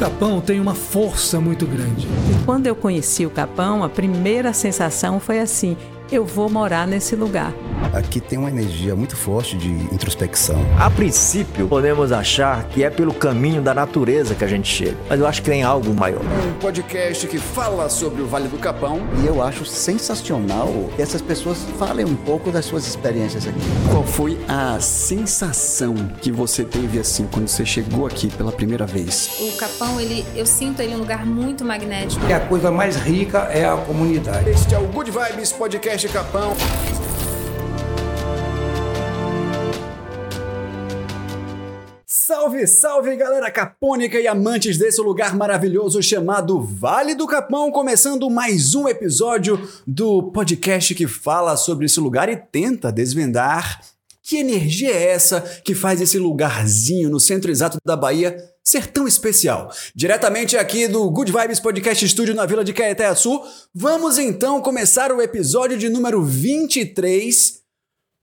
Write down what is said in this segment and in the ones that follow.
Capão tem uma força muito grande. E quando eu conheci o Capão, a primeira sensação foi assim: eu vou morar nesse lugar. Aqui tem uma energia muito forte de introspecção. A princípio, podemos achar que é pelo caminho da natureza que a gente chega, mas eu acho que tem algo maior. Um podcast que fala sobre o Vale do Capão. E eu acho sensacional que essas pessoas falem um pouco das suas experiências aqui. Qual foi a sensação que você teve assim quando você chegou aqui pela primeira vez? O Capão, ele, eu sinto ele um lugar muito magnético. E a coisa mais rica é a comunidade. Este é o Good Vibes Podcast Capão. Salve, salve galera capônica e amantes desse lugar maravilhoso chamado Vale do Capão, começando mais um episódio do podcast que fala sobre esse lugar e tenta desvendar que energia é essa que faz esse lugarzinho no centro exato da Bahia ser tão especial. Diretamente aqui do Good Vibes Podcast Studio na Vila de Caeté-Sul, vamos então começar o episódio de número 23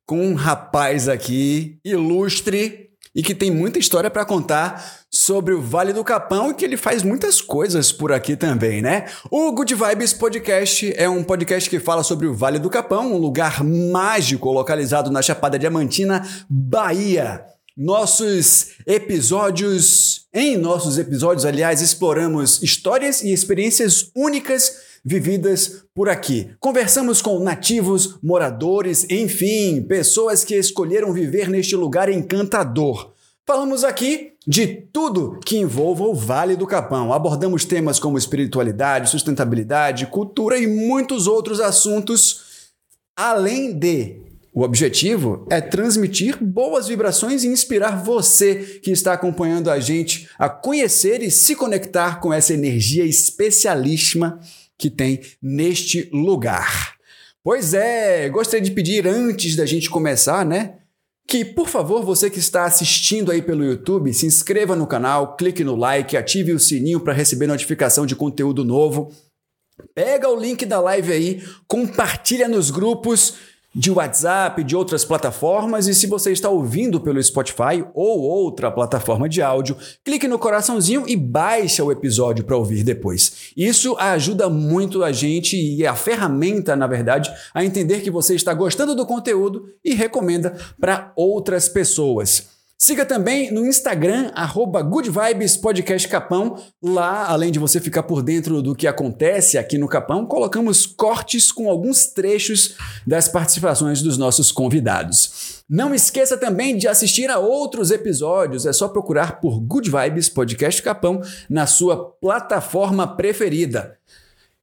com um rapaz aqui ilustre e que tem muita história para contar sobre o Vale do Capão e que ele faz muitas coisas por aqui também, né? O Good Vibes Podcast é um podcast que fala sobre o Vale do Capão, um lugar mágico localizado na Chapada Diamantina, Bahia. Nossos episódios, em nossos episódios, aliás, exploramos histórias e experiências únicas vividas por aqui. Conversamos com nativos, moradores, enfim, pessoas que escolheram viver neste lugar encantador. Falamos aqui de tudo que envolva o Vale do Capão. Abordamos temas como espiritualidade, sustentabilidade, cultura e muitos outros assuntos, além de o objetivo é transmitir boas vibrações e inspirar você que está acompanhando a gente a conhecer e se conectar com essa energia especialíssima que tem neste lugar. Pois é, gostaria de pedir antes da gente começar, né? Que, por favor, você que está assistindo aí pelo YouTube, se inscreva no canal, clique no like, ative o sininho para receber notificação de conteúdo novo. Pega o link da live aí, compartilha nos grupos de WhatsApp, de outras plataformas, e se você está ouvindo pelo Spotify ou outra plataforma de áudio, clique no coraçãozinho e baixe o episódio para ouvir depois. Isso ajuda muito a gente e é a ferramenta, na verdade, a entender que você está gostando do conteúdo e recomenda para outras pessoas. Siga também no Instagram, arroba. Lá, além de você ficar por dentro do que acontece aqui no Capão, colocamos cortes com alguns trechos das participações dos nossos convidados. Não esqueça também de assistir a outros episódios. É só procurar por Good Vibes Podcast Capão na sua plataforma preferida.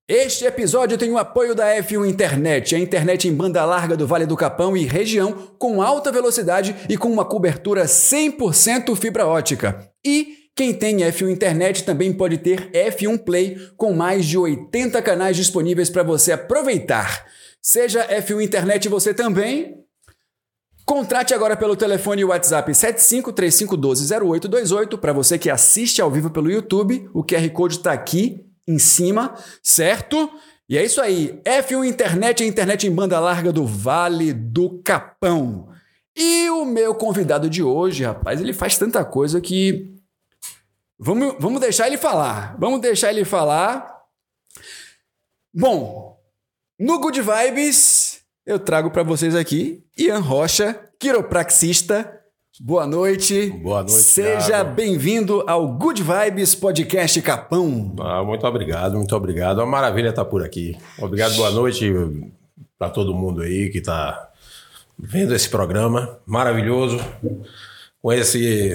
Este episódio tem o apoio da F1 Internet, a internet em banda larga do Vale do Capão e região, com alta velocidade e com uma cobertura 100% fibra ótica. E quem tem F1 Internet também pode ter F1 Play, com mais de 80 canais disponíveis para você aproveitar. Seja F1 Internet você também, Contrate agora pelo telefone WhatsApp 7535120828 para você que assiste ao vivo pelo YouTube. O QR Code está aqui em cima, certo? E é isso aí. F1 Internet, a internet em banda larga do Vale do Capão. E o meu convidado de hoje, rapaz, ele faz tanta coisa que. Vamos, vamos deixar ele falar. Vamos deixar ele falar. Bom, no Good Vibes, eu trago para vocês aqui Ian Rocha, quiropraxista. Boa noite. Boa noite. Seja bem-vindo ao Good Vibes Podcast Capão. Ah, muito obrigado, muito obrigado. É uma maravilha estar por aqui. Obrigado, boa noite para todo mundo aí que está vendo esse programa maravilhoso. Com esse,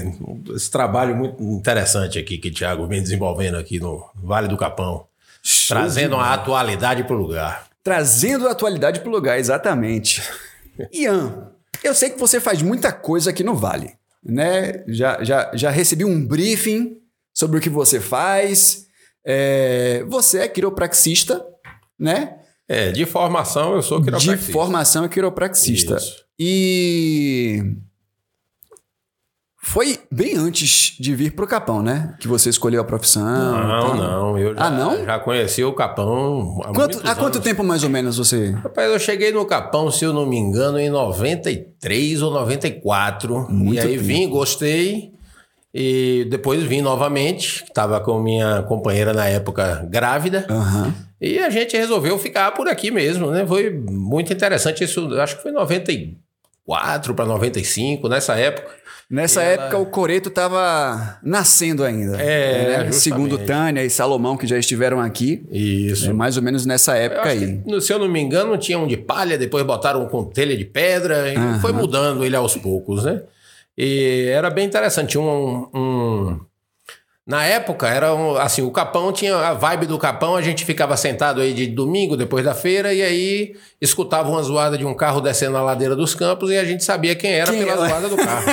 esse trabalho muito interessante aqui que o Thiago vem desenvolvendo aqui no Vale do Capão. Show trazendo a atualidade para o lugar. Trazendo a atualidade para o lugar, exatamente. Ian, eu sei que você faz muita coisa aqui no Vale, né? Já, já, já recebi um briefing sobre o que você faz. É, você é quiropraxista, né? É, de formação eu sou quiropraxista. De formação é quiropraxista. Isso. E foi bem antes de vir pro Capão, né? Que você escolheu a profissão. Não, tal. não. Eu já, Ah, não? já conheci o Capão há Quanto, há quanto tempo mais ou menos você? Rapaz, eu cheguei no Capão, se eu não me engano, em 93 ou 94. Muito e aí tempo. vim, gostei. E depois vim novamente, estava com minha companheira na época grávida. Aham. E a gente resolveu ficar por aqui mesmo, né? Foi muito interessante isso, acho que foi 94 para 95, nessa época. Nessa Ela- época o Coreto estava nascendo ainda. É, né? Segundo Tânia e Salomão, que já estiveram aqui. Isso. É mais ou menos nessa época aí. que, se eu não me engano, tinha um de palha, depois botaram um com telha de pedra, e foi mudando ele aos poucos, né? E era bem interessante. Tinha um. um- na época, era um, assim, o Capão tinha a vibe do Capão, a gente ficava sentado aí de domingo, depois da feira, e aí escutava uma zoada de um carro descendo a ladeira dos campos e a gente sabia quem era Quem pela zoada do carro.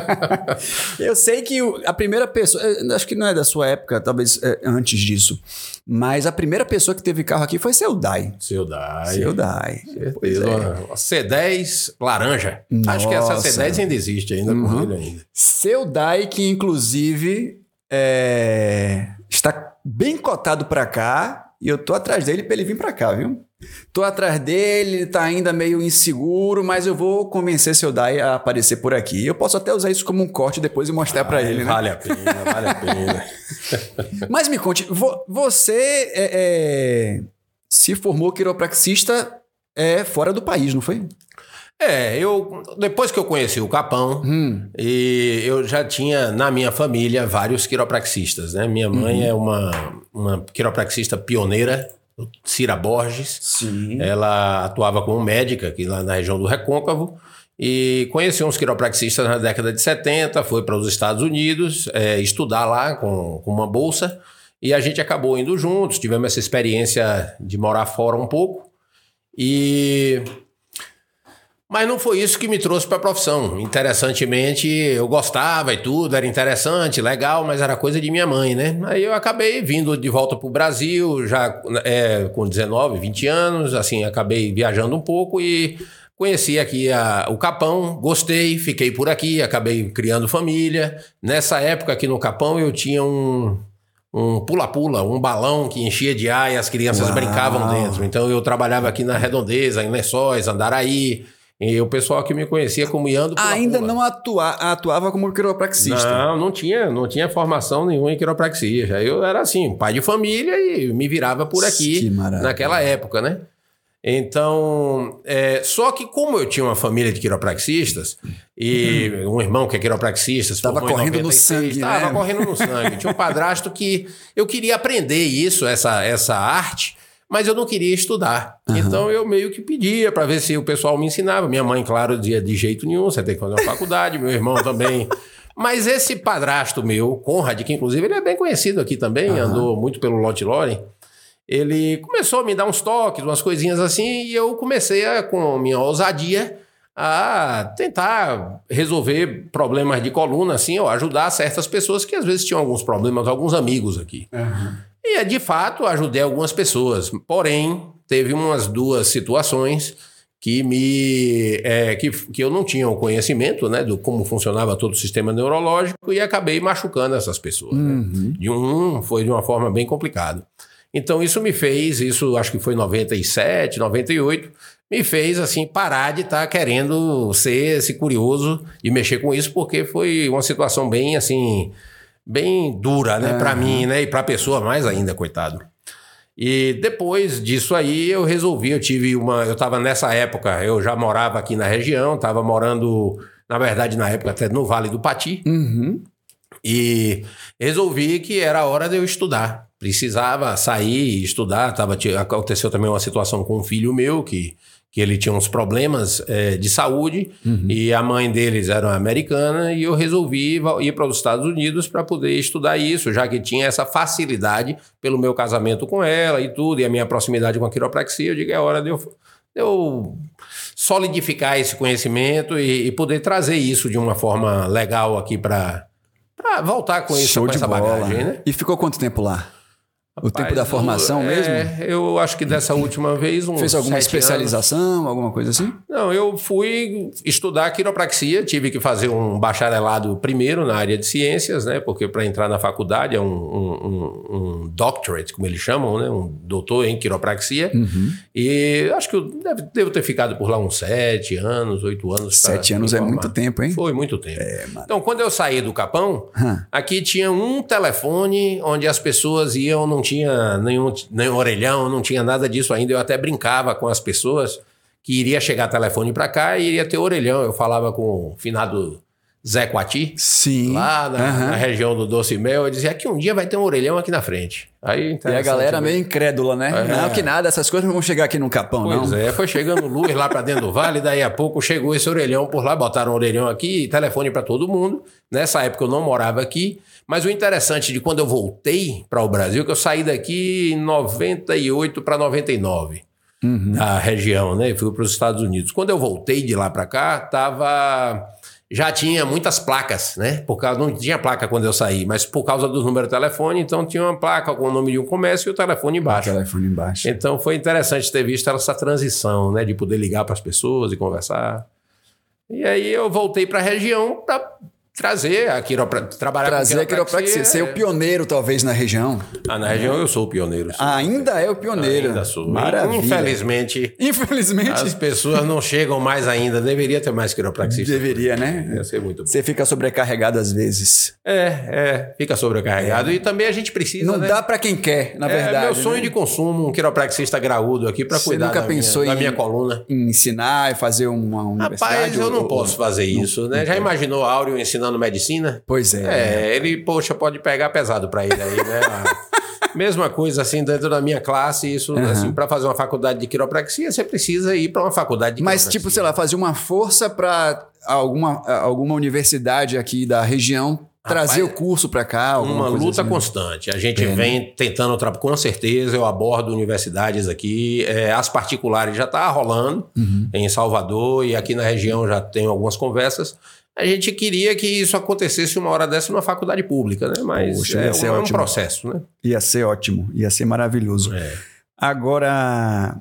Eu sei que a primeira pessoa, eh, acho que não é da sua época, talvez eh, antes disso, mas a primeira pessoa que teve carro aqui foi seu Dai. Seu Dai. Seu Dai. Certeza. é. Uma, uma C10 laranja. Acho que essa Nossa. C10 ainda existe ainda com ele ainda. Seu Dai, que inclusive é, está bem cotado pra cá, e eu tô atrás dele pra ele vir pra cá, viu? Tô atrás dele, ele tá ainda meio inseguro, mas eu vou convencer seu Dai a aparecer por aqui. Eu posso até usar isso como um corte depois e mostrar pra ele, né? Vale a pena, vale a pena. Mas me conte, vo- você é, é, se formou quiropraxista é, fora do país, não foi? É, eu depois que eu conheci o Capão, e eu já tinha na minha família vários quiropraxistas, né? Minha mãe é uma, uma quiropraxista pioneira, Cira Borges. Sim. Ela atuava como médica aqui lá na região do Recôncavo e conheceu uns quiropraxistas na década de 70, foi para os Estados Unidos é, estudar lá com, com uma bolsa e a gente acabou indo juntos, tivemos essa experiência de morar fora um pouco e mas não foi isso que me trouxe para a profissão. Interessantemente, eu gostava e tudo, era interessante, legal, mas era coisa de minha mãe, né? Aí eu acabei vindo de volta para o Brasil, já é, com 19, 20 anos, assim, acabei viajando um pouco e conheci aqui a- o Capão, gostei, fiquei por aqui, acabei criando família. Nessa época aqui no Capão eu tinha um um pula-pula, um balão que enchia de ar e as crianças Uau. brincavam dentro. Então eu trabalhava aqui na Redondeza, em Lençóis, Andaraí, e o pessoal que me conhecia como Iando Ainda Pula. não atua, atuava como quiropraxista. Não, não tinha, não tinha formação nenhuma em quiropraxia. Já Eu era assim, pai de família e me virava por aqui naquela época, né? Então, é, só que como eu tinha uma família de quiropraxistas e um irmão que é quiropraxista, se Tava formou em correndo no 96, sangue, tava né? correndo no sangue. Tinha um padrasto que eu queria aprender isso, essa, essa arte, mas eu não queria estudar. Então eu meio que pedia para ver se o pessoal me ensinava. Minha mãe, claro, dizia de jeito nenhum, você tem que fazer uma faculdade, meu irmão também. Mas esse padrasto meu, Conrad, que inclusive ele é bem conhecido aqui também, andou muito pelo Lote Loren, ele começou a me dar uns toques, umas coisinhas assim, e eu comecei a, com minha ousadia a tentar resolver problemas de coluna, assim, ou ajudar certas pessoas que às vezes tinham alguns problemas, alguns amigos aqui. E de fato ajudei algumas pessoas, porém teve umas duas situações que me é, que, que eu não tinha o conhecimento né, do como funcionava todo o sistema neurológico e acabei machucando essas pessoas. né? De um foi de uma forma bem complicada. Então isso me fez, isso acho que foi 97, 98, me fez assim parar de estar querendo ser esse curioso e mexer com isso porque foi uma situação bem assim bem dura, né, para mim, né, e para a pessoa mais ainda, coitado. E depois disso aí eu resolvi, eu tive uma, eu estava nessa época, eu já morava aqui na região, estava morando, na verdade, na época até no Vale do Pati. Uhum. E resolvi que era hora de eu estudar. Precisava sair e estudar. Tava, aconteceu também uma situação com um filho meu que, que ele tinha uns problemas eh, de saúde e a mãe deles era americana e eu resolvi ir para os Estados Unidos para poder estudar isso, já que tinha essa facilidade pelo meu casamento com ela e tudo, e a minha proximidade com a quiropraxia. Eu digo, é hora de eu, de eu solidificar esse conhecimento e, e poder trazer isso de uma forma legal aqui para voltar com, isso, Show com essa bola. bagagem, né? E ficou quanto tempo lá? O tempo da formação é, mesmo? Eu acho que dessa última vez Fez alguma especialização, alguma coisa assim? Não, eu fui estudar quiropraxia, tive que fazer um bacharelado primeiro na área de ciências, né? Porque para entrar na faculdade é um, um, um, doctorate, como eles chamam, né? Um doutor em quiropraxia. Uhum. E acho que eu devo, devo, ter ficado por lá uns sete anos, oito anos. Sete anos é muito tempo, hein? Foi muito tempo. É, então, quando eu saí do Capão, hum. aqui tinha um telefone onde as pessoas iam, não tinha nenhum, nenhum orelhão, não tinha nada disso ainda. Eu até brincava com as pessoas que iria chegar telefone para cá e iria ter orelhão. Eu falava com o finado Zé Quati, Sim. lá na, uhum. na, região do Doce Mel, eu dizia que um dia vai ter um orelhão aqui na frente. Aí, e a galera meio incrédula, né? É. Não, que nada, essas coisas não vão chegar aqui no Capão, pois não. Pois é, foi chegando luz lá para dentro do vale, daí a pouco chegou esse orelhão por lá, botaram um orelhão aqui, telefone para todo mundo. Nessa época eu não morava aqui, mas o interessante de quando eu voltei para o Brasil, que eu saí daqui em 98 para 99 uhum. da região, né? E fui para os Estados Unidos. Quando eu voltei de lá para cá, tava já tinha muitas placas, né? Por causa não tinha placa quando eu saí, mas por causa do número de telefone, então tinha uma placa com o nome de um comércio e o telefone embaixo. O telefone embaixo. Então foi interessante ter visto essa transição, né? De poder ligar para as pessoas e conversar. E aí eu voltei para a região para trazer a quiropraxia. Trabalhar trazer a quiropraxia. Ser é... o pioneiro, talvez, na região. Ah, na região eu sou o pioneiro. Sou. Ainda é o pioneiro. Ainda sou. Maravilha. Infelizmente. Infelizmente. As pessoas não chegam mais ainda. Deveria ter mais quiropraxistas. Deveria, né? Ia ser muito bom. Você fica sobrecarregado às vezes. É, é. Fica sobrecarregado. É. E também a gente precisa. Não né? dá para quem quer, na é verdade. É meu sonho né? de consumo, um quiropraxista graúdo aqui para cuidar nunca da, pensou minha, em, da minha coluna. Em ensinar e fazer uma universidade? Rapaz, eu não ou, posso fazer não, isso, né? Não Já imaginou Áureo ensinando medicina? Pois é. É, ele, poxa, pode pegar pesado para ele aí, né? Mesma coisa assim dentro da minha classe, isso uhum. assim, para fazer uma faculdade de quiropraxia, você precisa ir para uma faculdade de Mas tipo, sei lá, fazer uma força para alguma, alguma universidade aqui da região trazer Rapaz, o curso para cá, uma luta assim. constante. A gente é, vem né? tentando com certeza. Eu abordo universidades aqui, é, as particulares já está rolando uhum. em Salvador e aqui na região já tem algumas conversas. A gente queria que isso acontecesse uma hora dessa numa faculdade pública, né? Mas Poxa, é, um, é um processo, né? Ia ser ótimo, ia ser maravilhoso. É. Agora,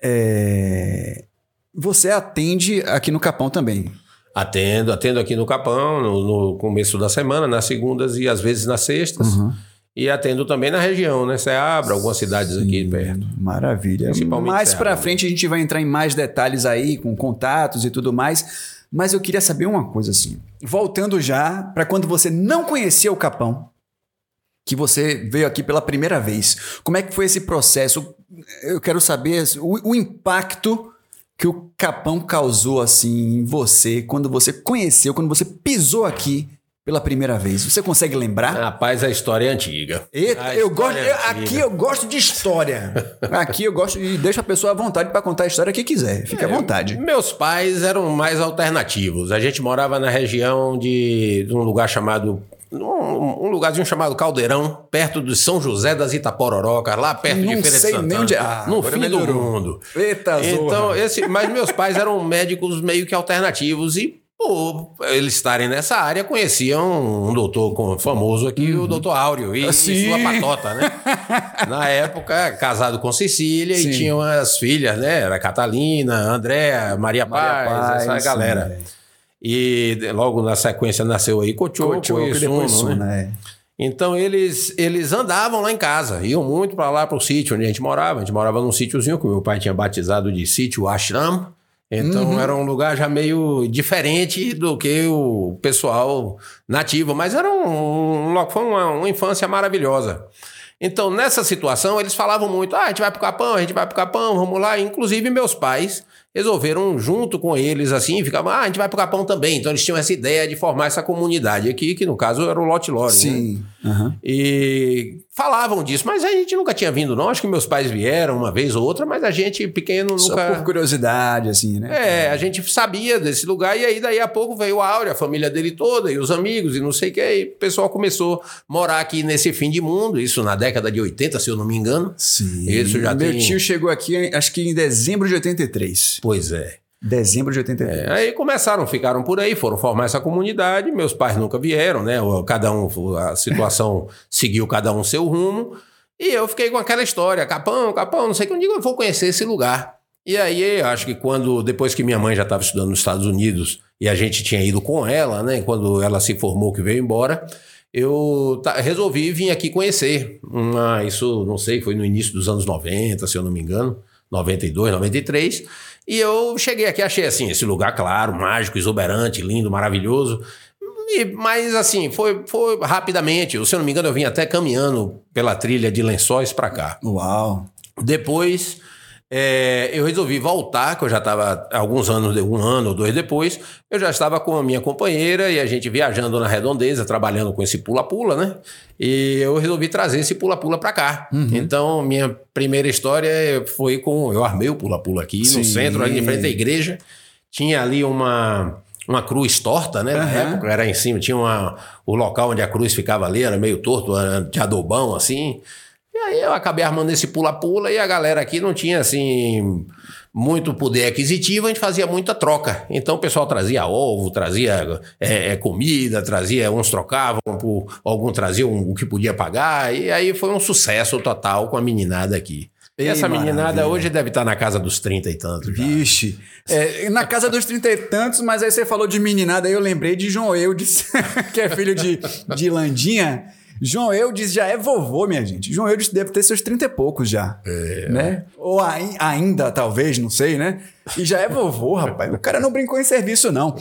é... você atende aqui no Capão também? Atendo, atendo aqui no Capão, no, no, começo da semana, nas segundas e às vezes nas sextas. Uhum. E atendo também na região, né? Ceabra, algumas cidades Sim, aqui perto. Maravilha. Mais para frente a gente vai entrar em mais detalhes aí, com contatos e tudo mais. Mas eu queria saber uma coisa assim. Voltando já para quando você não conhecia o Capão, que você veio aqui pela primeira vez. Como é que foi esse processo? Eu quero saber o, o impacto que o Capão causou assim em você quando você conheceu, quando você pisou aqui pela primeira vez. Você consegue lembrar? Rapaz, a história é antiga. Eita, eu gosto, é aqui eu gosto de história. aqui eu gosto e deixa a pessoa à vontade para contar a história que quiser. Fique é, à vontade. Meus pais eram mais alternativos. A gente morava na região de, de um lugar chamado um, um, lugarzinho chamado Caldeirão, perto de São José das Itapororocas, lá perto não de Feira sei de Santana. Nem onde... ah, no fim melhorou. do mundo. Eita, então, esse, Mas meus pais eram médicos meio que alternativos e por eles estarem nessa área, conheciam um doutor famoso aqui, uhum. o doutor Áureo, e, assim. e, sua patota, né? Na época, casado com Cecília Sim. e tinham as filhas, né? Era Catalina, Andréa, Maria, Maria Paz, Paz, essa galera. E logo na sequência nasceu aí Cochoco, Cochoco e Suno, Suno, né? né? Então eles, eles andavam lá em casa, iam muito para lá para o sítio onde a gente morava. A gente morava num sítiozinho que meu pai tinha batizado de sítio Ashram. Então uhum. era um lugar já meio diferente do que o pessoal nativo, mas era um, um foi uma, uma, infância maravilhosa. Então nessa situação eles falavam muito: ah, a gente vai pro Capão, a gente vai pro Capão, vamos lá. Inclusive meus pais resolveram junto com eles assim, ficavam, ah, a gente vai pro Capão também. Então eles tinham essa ideia de formar essa comunidade aqui, que no caso era o Lote Lore. Sim. Né? Uhum. E falavam disso, mas a gente nunca tinha vindo, não. Acho que meus pais vieram uma vez ou outra, mas a gente pequeno nunca. Só por curiosidade, assim, né? É, a gente sabia desse lugar, e aí daí a pouco veio a Áurea, a família dele toda, e os amigos, e não sei o que, e o pessoal começou a morar aqui nesse fim de mundo, isso na década de 80, se eu não me engano. Sim. Isso já Meu tem... tio chegou aqui, acho que em dezembro de 83. Pois é. Dezembro de 83. É, aí começaram, ficaram por aí, foram formar essa comunidade. Meus pais nunca vieram, né? Cada um, a situação seguiu cada um seu rumo. E eu fiquei com aquela história, Capão, Capão, não sei que um dia eu vou conhecer esse lugar. E aí, eu acho que quando, depois que minha mãe já estava estudando nos Estados Unidos e a gente tinha ido com ela, né, quando ela se formou que veio embora, eu resolvi vir aqui conhecer. Uma, isso, não sei, foi no início dos anos 90, se eu não me engano, 92, 93. E eu cheguei aqui, achei assim, esse lugar, claro, mágico, exuberante, lindo, maravilhoso. E- mas assim, foi, foi rapidamente. Se eu não me engano, eu vim até caminhando pela trilha de lençóis para cá. Uau. Depois, é, eu resolvi voltar, que eu já estava alguns anos, um ano ou dois depois, eu já estava com a minha companheira e a gente viajando na redondeza, trabalhando com esse pula-pula, né? E eu resolvi trazer esse pula-pula para cá. Então, minha primeira história foi com. Eu armei o pula-pula aqui Sim. no centro, ali em frente à igreja. Tinha ali uma. Uma cruz torta, né? Na Aham. época era em cima, tinha uma, o local onde a cruz ficava ali, era meio torto, era de adobão, assim. E aí eu acabei armando esse pula-pula e a galera aqui não tinha, assim, muito poder aquisitivo, a gente fazia muita troca. Então o pessoal trazia ovo, trazia é, é, comida, trazia, uns trocavam, por, algum trazia um, o que podia pagar, e aí foi um sucesso total com a meninada aqui. E Ei, essa meninada maravilha. hoje deve estar na casa dos 30 e tantos. Vixe. É, na casa dos trinta e tantos, mas aí você falou de meninada, aí eu lembrei de João Eudes, que é filho de, de Landinha. João Eudes já é vovô, minha gente. João Eudes deve ter seus trinta e poucos já. É. Né? Ou ai- ainda, talvez, não sei, né? E já é vovô, rapaz. O cara não brincou em serviço, não.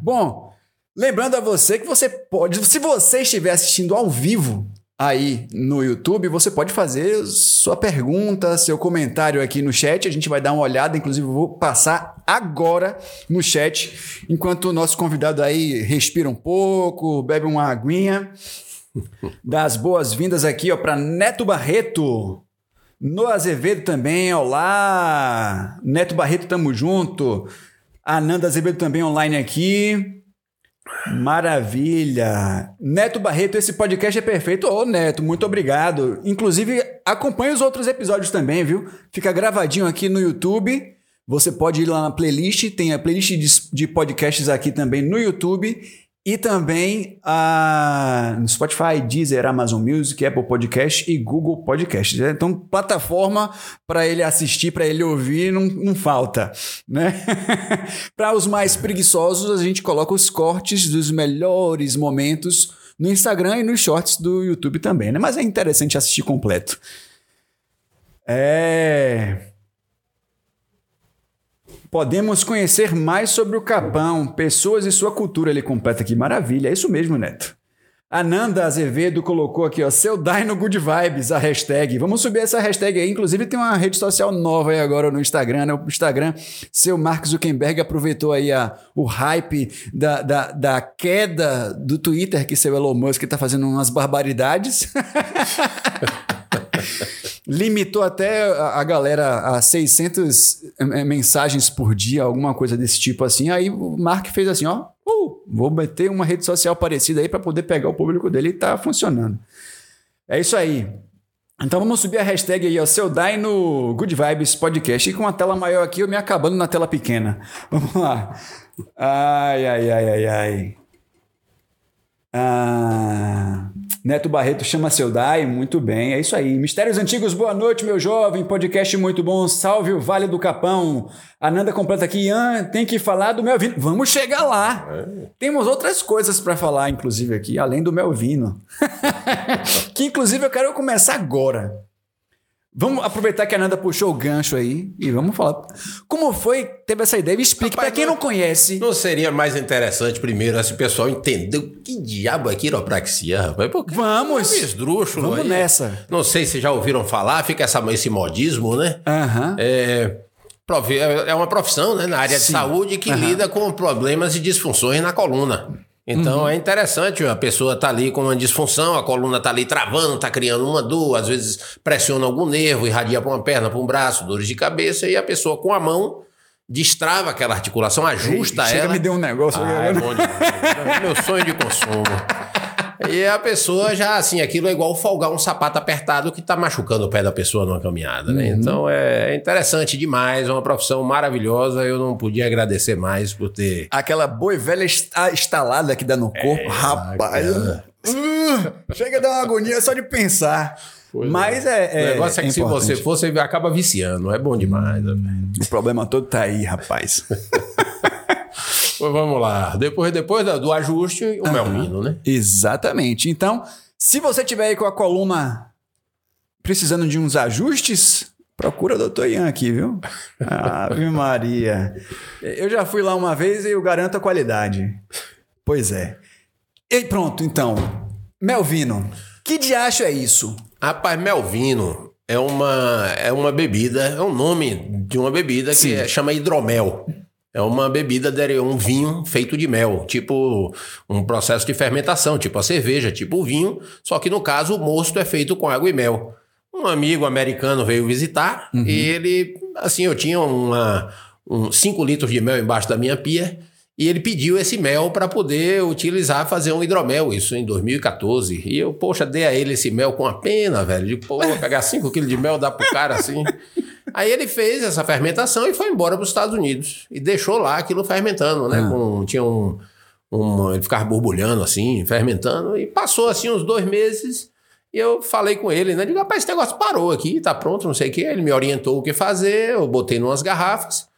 Bom, lembrando a você que você pode, se você estiver assistindo ao vivo aí no YouTube, você pode fazer sua pergunta, seu comentário aqui no chat. A gente vai dar uma olhada, inclusive eu vou passar agora no chat, enquanto o nosso convidado aí respira um pouco, bebe uma aguinha. Dá as boas-vindas aqui ó para Neto Barreto. No Azevedo também, olá! Neto Barreto, tamo junto. Ananda Azevedo também online aqui. Maravilha! Neto Barreto, esse podcast é perfeito. Ô, Neto, muito obrigado. Inclusive, acompanhe os outros episódios também, viu? Fica gravadinho aqui no YouTube. Você pode ir lá na playlist, tem a playlist de podcasts aqui também no YouTube. E também ah, no Spotify, Deezer, Amazon Music, Apple Podcast e Google Podcast. né? Então, plataforma para ele assistir, para ele ouvir, não, não falta. Né? para os mais preguiçosos, a gente coloca os cortes dos melhores momentos no Instagram e nos shorts do YouTube também. Né? Mas é interessante assistir completo. É. Podemos conhecer mais sobre o Capão, pessoas e sua cultura. Ele completa aqui. Maravilha, é isso mesmo, Neto. Ananda Azevedo colocou aqui, ó, seu Dino Good Vibes, a hashtag. Vamos subir essa hashtag aí. Inclusive tem uma rede social nova aí agora no Instagram, né? O Instagram, seu Mark Zuckerberg aproveitou aí a, o hype da, da, da queda do Twitter, que seu Elon Musk tá fazendo umas barbaridades. Limitou até a galera a 600 eh, mensagens por dia, alguma coisa desse tipo assim. Aí o Mark fez assim, ó, uh, vou meter uma rede social parecida aí para poder pegar o público dele e tá funcionando. É isso aí. Então vamos subir a hashtag aí, ó, seu Dino Good Vibes Podcast. E com a tela maior aqui, eu me acabando na tela pequena. Vamos lá. Ai, ai, ai, ai, ai. Ah, Neto Barreto chama seu Dai, muito bem, é isso aí. Mistérios Antigos, boa noite, meu jovem, podcast muito bom, salve o Vale do Capão. Ananda completa aqui, Ian, tem que falar do Melvino. Vamos chegar lá. Temos outras coisas para falar, inclusive, aqui, além do Melvino. que, inclusive, eu quero começar agora. Vamos aproveitar que a Ananda puxou o gancho aí e vamos falar. Como foi, teve essa ideia? Me explique, para quem não- não conhece. Não seria mais interessante primeiro esse pessoal entender o que diabo é quiropraxia, rapaz? Porque Vamos. é esdrúxulo Vamos aí. nessa. Não sei se já ouviram falar, fica essa, esse modismo, né? Aham. É, é uma profissão né, na área de Sim. saúde que lida com problemas e disfunções na coluna. Então Uhum. é interessante, a pessoa tá ali com uma disfunção, a coluna tá ali travando, tá criando uma dor, às vezes pressiona algum nervo, irradia para uma perna, para um braço, dores de cabeça, e a pessoa com a mão destrava aquela articulação, ajusta Chega, ela. me deu um negócio. Ah, é bom demais. É meu sonho de consumo. E a pessoa já, assim, aquilo é igual folgar um sapato apertado que tá machucando o pé da pessoa numa caminhada, né? Então é interessante demais, é uma profissão maravilhosa. Eu não podia agradecer mais por ter. Aquela boa e velha esta- estalada que dá no corpo. Rapaz. cara. Uh, chega a dar uma agonia só de pensar. Pois Mas é, O negócio é, que se você for, você acaba viciando. É bom demais. né? O problema todo tá aí, rapaz. Pois vamos lá. Depois, depois do ajuste, o Melvino, né? Exatamente. Então, se você tiver aí com a coluna precisando de uns ajustes, procura o doutor Ian aqui, viu? Ave Maria. Eu já fui lá uma vez e eu garanto a qualidade. Pois é. E pronto, então. Melvino, que diacho é isso? Rapaz, Melvino é uma, é uma bebida, é um nome de uma bebida que Sim. é- chama hidromel. É uma bebida, um vinho feito de mel, tipo um processo de fermentação, tipo a cerveja, tipo o vinho, só que no caso o mosto é feito com água e mel. Um amigo americano veio visitar e ele, assim, eu tinha uma, um 5 litros de mel embaixo da minha pia e ele pediu esse mel para poder utilizar, fazer um hidromel, isso em 2014. E eu, poxa, dei a ele esse mel com a pena, velho. De, pô, pegar 5 quilos de mel, dar pro cara assim. Aí ele fez essa fermentação e foi embora para os Estados Unidos. E deixou lá aquilo fermentando, né? Com, tinha um, um. Ele ficava borbulhando assim, fermentando. E passou assim uns dois meses. E eu falei com ele, né? Digo, rapaz, esse negócio parou aqui, tá pronto, não sei o quê. Ele me orientou o que fazer, eu botei numas garrafas.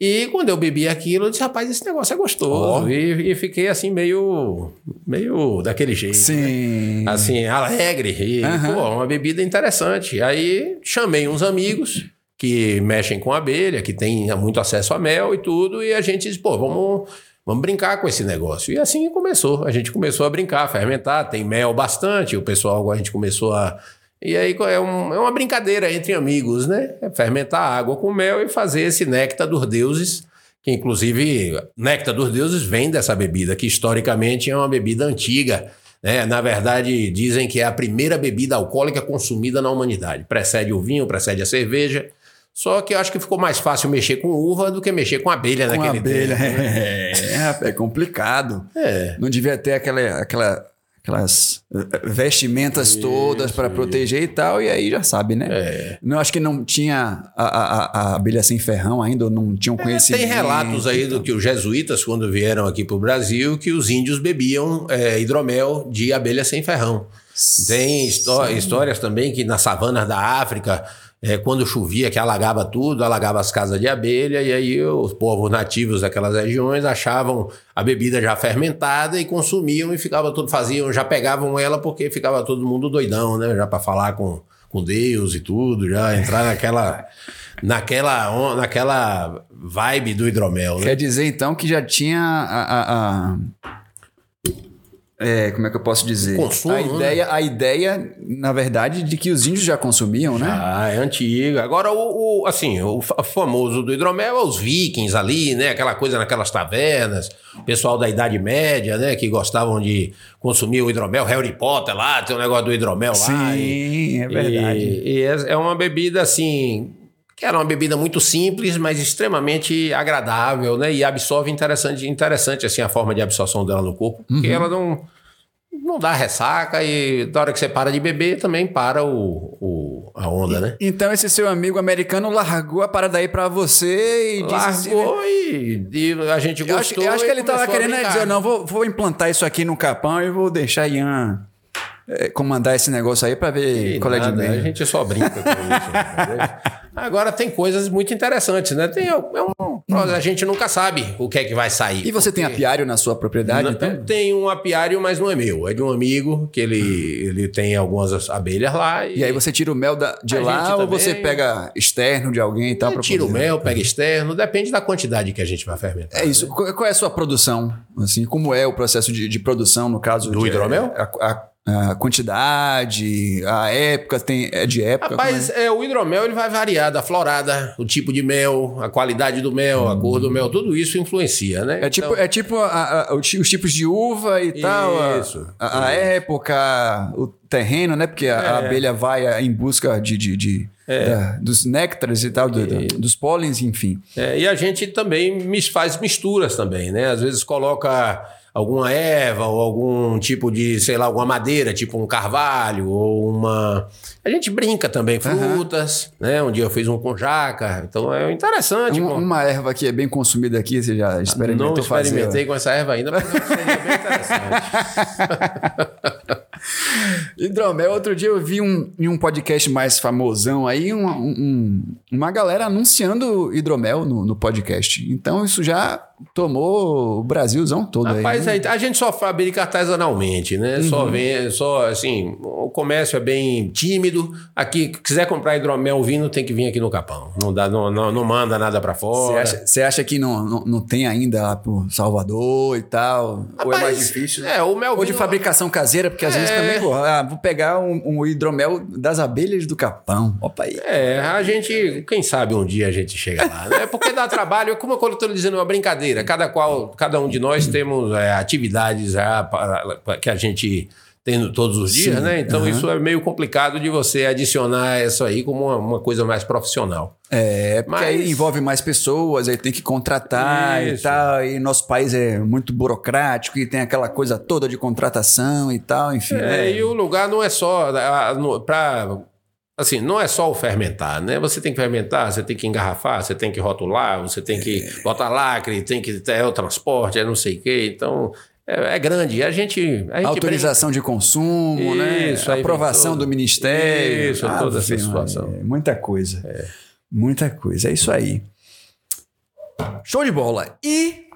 E quando eu bebi aquilo, eu disse, rapaz, esse negócio é gostoso. E, e fiquei assim, meio. meio daquele jeito. né? Sim. Assim, alegre. E, Aham. pô, uma bebida interessante. Aí chamei uns amigos que mexem com abelha, que têm muito acesso a mel e tudo, e a gente disse, pô, vamos, vamos brincar com esse negócio. E assim começou. A gente começou a brincar, a fermentar, tem mel bastante, o pessoal, a gente começou a. E aí é, um- é uma brincadeira entre amigos, né? É fermentar água com mel e fazer esse néctar dos deuses, que inclusive néctar dos deuses vem dessa bebida, que historicamente é uma bebida antiga. Né? Na verdade, dizem que é a primeira bebida alcoólica consumida na humanidade. Precede o vinho, precede a cerveja. Só que eu acho que ficou mais fácil mexer com uva do que mexer com abelha Com naquele abelha. tempo. né? É, rapaz, é complicado. É. Não devia ter aquela, aquela, aquelas eh, vestimentas todas para proteger e tal, e aí já sabe, né? É. Não, acho que não tinha a, a, a abelha sem ferrão ainda, ou não tinham conhecimento. É, Tem relatos aí do que os jesuítas, quando vieram aqui para o Brasil, que os índios bebiam é, hidromel de abelha sem ferrão. Tem histó- histórias também que nas savanas da África, é, quando chovia, que alagava tudo, alagava as casas de abelha, e aí os povos nativos daquelas regiões achavam a bebida já fermentada e consumiam e ficava tudo, faziam, já pegavam ela porque ficava todo mundo doidão, né? Já para falar com, com Deus e tudo, já entrar naquela. Naquela, naquela vibe do hidromel, né? Quer dizer, então, que já tinha a. a- a- é, como é que eu posso dizer? Consumo, a né? ideia, a ideia, na verdade, de que os índios já consumiam, né? Ah, é antiga. Agora, o, o- assim, o fa- famoso do hidromel é os vikings ali, né? Aquela coisa naquelas tavernas. O pessoal da Idade Média, né? Que gostavam de consumir o hidromel. Harry Potter lá, tem um negócio do hidromel lá. e- Sim, é verdade. E, e é é uma bebida assim. Que era uma bebida muito simples, mas extremamente agradável, né? E absorve interessante, interessante assim, a forma de absorção dela no corpo, porque ela não, não dá ressaca e da hora que você para de beber também para o, o- a onda, né? Então, esse seu amigo americano largou a parada aí pra você e disse Largou e, e a gente Eu acho, gostou. eu acho que e ele tava querendo brincar. dizer, não, vou, vou implantar isso aqui no capão e vou deixar Ian é, comandar esse negócio aí pra ver E qual é de a meio. gente só brinca com isso. entendeu? Agora tem coisas muito interessantes, né? Tem, é um, a gente nunca sabe o que é que vai sair. E você tem porque- apiário na sua propriedade, Não, então? Tem um apiário, mas não é meu. É de um amigo que ele, ele tem algumas abelhas lá. E aí você tira o mel da- de A lá ou também- você pega externo de alguém e tal? pra tira o poder- mel, pega externo, depende da quantidade que a gente vai fermentar. É isso. Qual qual é a sua produção? Assim, como é o processo de, de produção, no caso? Do de- hidromel? A, a- a quantidade, a época, tem, é de época? Rapaz, é? é, o hidromel ele vai variar da florada, o tipo de mel, a qualidade do mel, a cor do mel, tudo isso influencia, né? É tipo, Então, é tipo a- a- os tipos de uva e tal, a- Isso, a, época, o terreno, né? Porque a, a abelha vai em busca de, de- de- da- dos néctares e tal, do- do- dos pólens, enfim. é, e a gente também faz misturas também, né? Às vezes coloca alguma erva ou algum tipo de, sei lá, alguma madeira, tipo um carvalho ou uma... A gente brinca também, frutas, né? Um dia eu fiz um com jaca, então é interessante. Um- uma erva que é bem consumida aqui, você já experimentou Não fazer? experimentei com essa erva ainda, mas seria bem interessante. Hidromel, outro dia eu vi um, em um podcast mais famosão aí, um, um- uma galera anunciando hidromel no, no podcast. Então isso já tomou o Brasilzão todo Rapaz, aí. né? a gente só fabrica artesanalmente, né? Só vem, só assim, o comércio é bem tímido. Aqui, quiser comprar hidromel vindo, tem que vir aqui no Capão. Não dá, não, não, não manda nada pra Você fora. acha, você acha que não, não, não tem ainda lá pro Salvador e tal? ou é mais Rapaz, difícil? É, o mel Ou de fabricação caseira, porque às vezes É. também, pô, ah, vou pegar um, um hidromel das abelhas do Capão. Opa aí. É, a gente, quem sabe um dia a gente chega lá, né? Porque dá trabalho, como eu estou dizendo, é uma brincadeira. Cada qual, cada um de nós temos é, atividades já para- para- que a gente tem todos os dias, Sim, né? Então aham. isso é meio complicado de você adicionar isso aí como uma, uma coisa mais profissional. É, porque Mas- aí envolve mais pessoas, aí tem que contratar e Isso. tal. E nosso país é muito burocrático e tem aquela coisa toda de contratação e tal, enfim. É, né? e o lugar não é só para assim, não é só o fermentar, né? Você tem que fermentar, você tem que engarrafar, você tem que rotular, você tem que botar lacre, tem que ter o transporte, é não sei o quê. Então, é, é grande. A gente, a gente Autorização de consumo, né? Isso, vem Aprovação do ministério. Isso, toda essa situação. Maria, Muita coisa. Muita coisa. É isso aí. Show de bola. E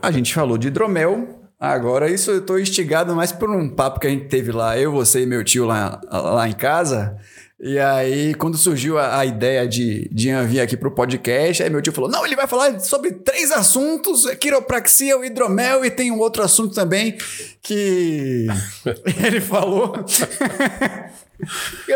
a gente falou de hidromel. Agora, isso eu tô instigado mais por um papo que a gente teve lá, eu, você e meu tio lá, lá em casa. E aí, quando surgiu a, a ideia de, de Ian vir aqui pro podcast, aí meu tio falou: não, ele vai falar sobre três assuntos: é quiropraxia, o hidromel, e tem um outro assunto também que ele falou.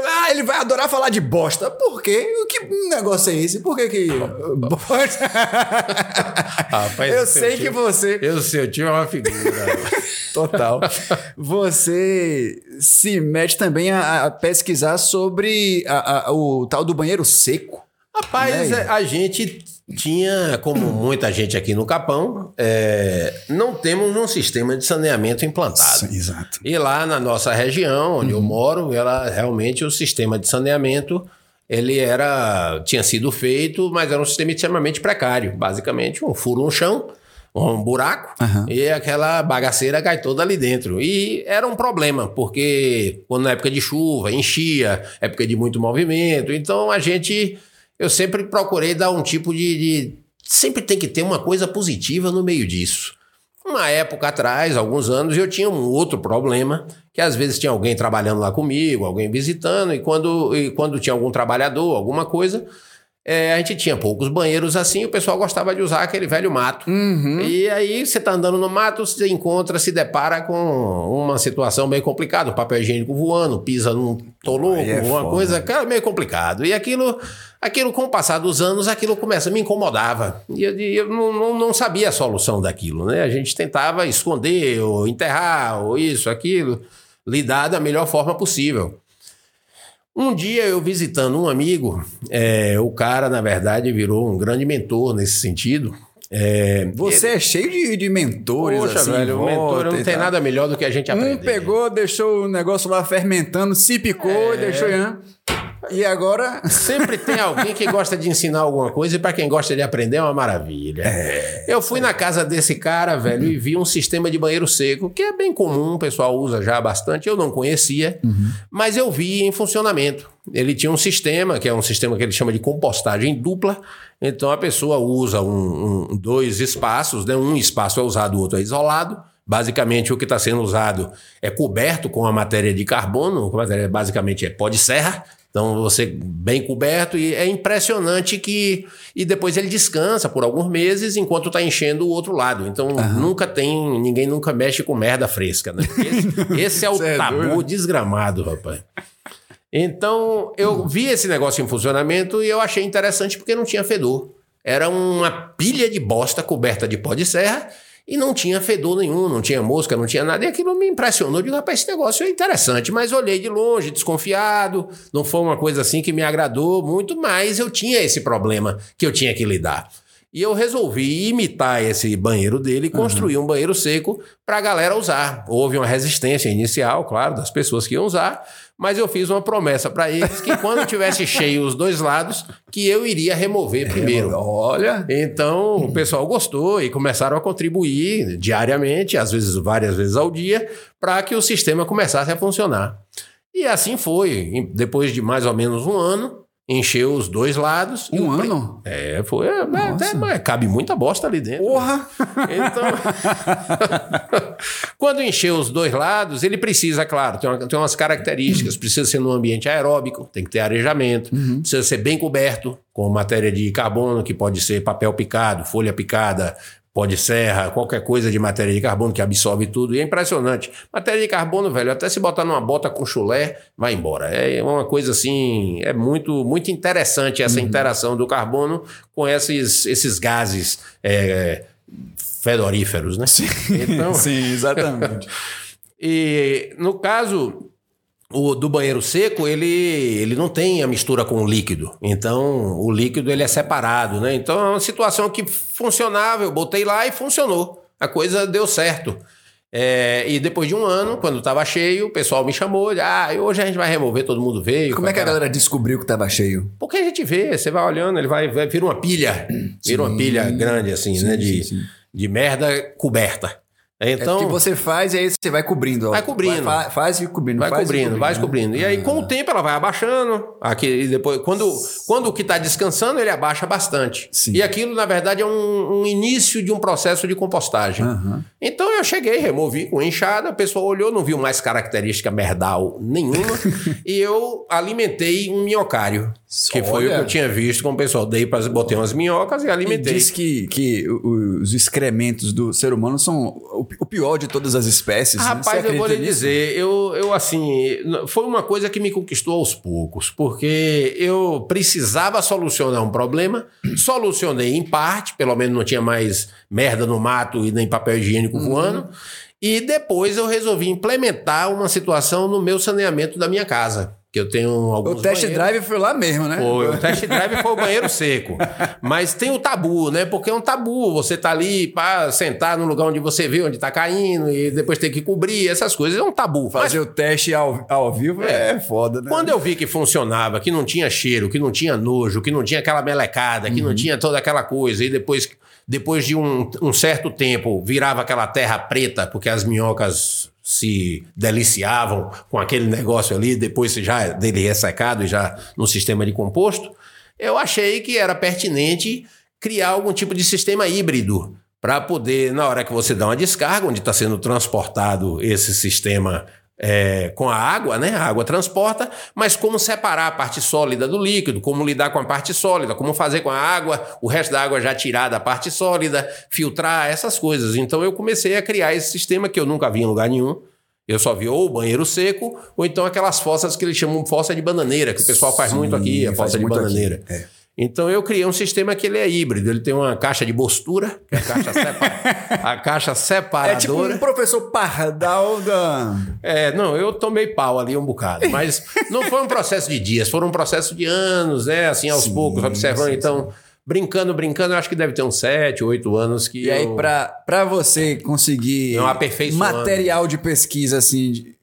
Ah, ele vai adorar falar de bosta. Por quê? Que negócio é esse? Por que que... bosta? Rapaz, Eu sei tio- que você... Eu sei, o tio é uma figura. Total. Você se mete também a, a pesquisar sobre a- a- o tal do banheiro seco. Rapaz, é, a gente tinha, como muita gente aqui no Capão, é, não temos um sistema de saneamento implantado. exato. E lá na nossa região, onde eu moro, ela realmente o sistema de saneamento ele era tinha sido feito, mas era um sistema extremamente precário, basicamente um furo no chão, um buraco Aham. e aquela bagaceira cai toda ali dentro. E era um problema, porque quando na época de chuva enchia, época de muito movimento, então a gente eu sempre procurei dar um tipo de, de sempre tem que ter uma coisa positiva no meio disso. Uma época atrás, alguns anos, eu tinha um outro problema, que às vezes tinha alguém trabalhando lá comigo, alguém visitando, e quando, e quando tinha algum trabalhador, alguma coisa, é, a gente tinha poucos banheiros assim, o pessoal gostava de usar aquele velho mato. Uhum. E aí você tá andando no mato, você encontra, se depara com uma situação bem complicada, papel higiênico voando, pisa num toloco, Aí é uma foda. coisa, cara, meio complicado. E aquilo, aquilo com o passar dos anos, aquilo começa, me incomodava. E eu, eu não, não, não sabia a solução daquilo, né? A gente tentava esconder, ou enterrar, ou isso, aquilo, lidar da melhor forma possível. Um dia eu visitando um amigo, é, o cara, na verdade, virou um grande mentor nesse sentido. É, Você é cheio de, de mentores, Poxa, assim, velho, mentor não tem nada melhor do que a gente aprender. Um pegou, deixou o negócio lá fermentando, se picou É. e deixou... E agora... Sempre tem alguém que gosta de ensinar alguma coisa e para quem gosta de aprender é uma maravilha. Eu fui na casa desse cara, velho, e vi um sistema de banheiro seco, que é bem comum, o pessoal usa já bastante. Eu não conhecia, mas eu vi em funcionamento. Ele tinha um sistema, que é um sistema que ele chama de compostagem dupla. Então a pessoa usa um, um- dois espaços, né? Um espaço é usado, o outro é isolado. Basicamente, o que está sendo usado é coberto com a matéria de carbono, a matéria basicamente é pó de serra. Então, você bem coberto e é impressionante que. E depois ele descansa por alguns meses enquanto está enchendo o outro lado. Então, nunca tem. Ninguém nunca mexe com merda fresca, né? Esse, esse é o é tabu desgramado, rapaz. Então, eu vi esse negócio em funcionamento e eu achei interessante porque não tinha fedor. Era uma pilha de bosta coberta de pó de serra e não tinha fedor nenhum, não tinha mosca, não tinha nada. E aquilo me impressionou. Eu digo, rapaz, esse negócio é interessante. Mas olhei de longe, desconfiado. Não foi uma coisa assim que me agradou muito, mas eu tinha esse problema que eu tinha que lidar. E eu resolvi imitar esse banheiro dele e construir um banheiro seco para a galera usar. Houve uma resistência inicial, claro, das pessoas que iam usar, mas eu fiz uma promessa para eles que quando tivesse cheio os dois lados, que eu iria remover primeiro. Olha. Então o pessoal gostou e começaram a contribuir diariamente, às vezes várias vezes ao dia, para que o sistema começasse a funcionar. E assim foi. Depois de mais ou menos um ano, encheu os dois lados. E Um o ano? É, foi. é, é, mas cabe muita bosta ali dentro. Porra! Então, quando encher os dois lados, ele precisa, claro, tem, uma- tem umas características. Precisa ser num ambiente aeróbico, tem que ter arejamento, precisa ser bem coberto com matéria de carbono, que pode ser papel picado, folha picada, pó de serra, qualquer coisa de matéria de carbono que absorve tudo. E é impressionante. Matéria de carbono, velho, até se botar numa bota com chulé, vai embora. É uma coisa assim, é muito, muito interessante essa interação do carbono com esses, esses gases. é, fedoríferos, né? Então, Sim, exatamente. e no caso o do banheiro seco, ele, ele não tem a mistura com o líquido. Então, o líquido ele é separado, né? Então, é uma situação que funcionava, eu botei lá e funcionou. A coisa deu certo. É, e depois de um ano, quando estava cheio, o pessoal me chamou, ah, hoje a gente vai remover, todo mundo veio. Como é que a galera descobriu que tava cheio? porque a gente vê, você vai olhando, ele vai, vai vira uma pilha, vira uma pilha grande assim, né, de, sim, sim. de merda coberta. É Então, porque você faz e aí você vai cobrindo. ó. Vai cobrindo. Vai, fa- faz e cobrindo. vai e cobrindo, vai né? cobrindo. E aí, com o tempo, ela vai abaixando. Aqui, e depois, quando, quando o que está descansando, ele abaixa bastante. Sim. E aquilo, na verdade, é um, um início de um processo de compostagem. Aham. Então eu cheguei, removi com enxada, o pessoal olhou, não viu mais característica merdal nenhuma, e eu alimentei um minhocário. Que foi o que Olha. eu tinha visto com o pessoal. Dei para botei umas minhocas e E alimentei. diz que, que os excrementos do ser humano são o pior de todas as espécies. né? Rapaz, eu vou lhe nisso? dizer, eu, eu assim, foi uma coisa que me conquistou aos poucos, porque eu precisava solucionar um problema, solucionei em parte, pelo menos não tinha mais merda no mato e nem papel higiênico voando, e depois eu resolvi implementar uma situação no meu saneamento da minha casa, que eu tenho alguns O test banheiros. drive foi lá mesmo, né? Foi, o test drive foi o banheiro seco. Mas tem o tabu, né? Porque é um tabu. Você tá ali para sentar no lugar onde você vê onde tá caindo e depois tem que cobrir, essas coisas. É um tabu. Mas Fazer o teste ao, ao vivo é, foda, né? quando eu vi que funcionava, que não tinha cheiro, que não tinha nojo, que não tinha aquela melecada, que não tinha toda aquela coisa, e depois, depois de um, um certo tempo virava aquela terra preta, porque as minhocas se deliciavam com aquele negócio ali, depois já dele ressecado e já no sistema de composto, eu achei que era pertinente criar algum tipo de sistema híbrido para poder, na hora que você dá uma descarga, onde está sendo transportado esse sistema é, com a água, né? A água transporta, mas como separar a parte sólida do líquido, como lidar com a parte sólida, como fazer com a água, o resto da água já tirar da parte sólida, filtrar essas coisas. Então eu comecei a criar esse sistema que eu nunca vi em lugar nenhum. Eu só vi ou o banheiro seco, ou então aquelas fossas que eles chamam de fossa de bananeira, que o pessoal faz muito aqui, a fossa de muito aqui, bananeira. é. Então eu criei um sistema que ele é híbrido. Ele tem uma caixa de bostura, que é a caixa, sepa- a caixa É separadora. tipo um professor pardal da... É, não, eu tomei pau ali um bocado, mas não foi um processo de dias, foram um processo de anos, né? Assim, aos Sim, poucos, observando. sim, então, brincando, brincando, eu acho que deve ter uns sete, oito anos que. E aí, eu- pra, pra você conseguir Não, material de pesquisa, assim, é, é,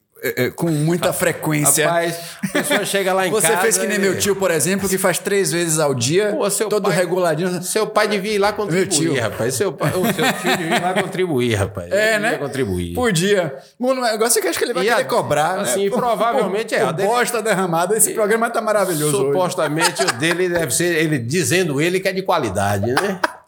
com muita frequência... Rapaz, a pessoa chega lá em Você casa. fez que nem e- meu tio, por exemplo, que faz três vezes ao dia, Pô, seu todo pai- reguladinho. Seu pai devia ir lá Meu contribuir, tio. rapaz. Seu, pai, o seu tio devia ir lá contribuir, rapaz. É, Ele né? contribuir. Por dia. O negócio é que acho que ele vai E querer a- cobrar, assim, né? Provavelmente por, é. por Deve- bosta derramada. Esse programa tá maravilhoso hoje. Supostamente o dele deve ser ele dizendo ele que é de qualidade, né?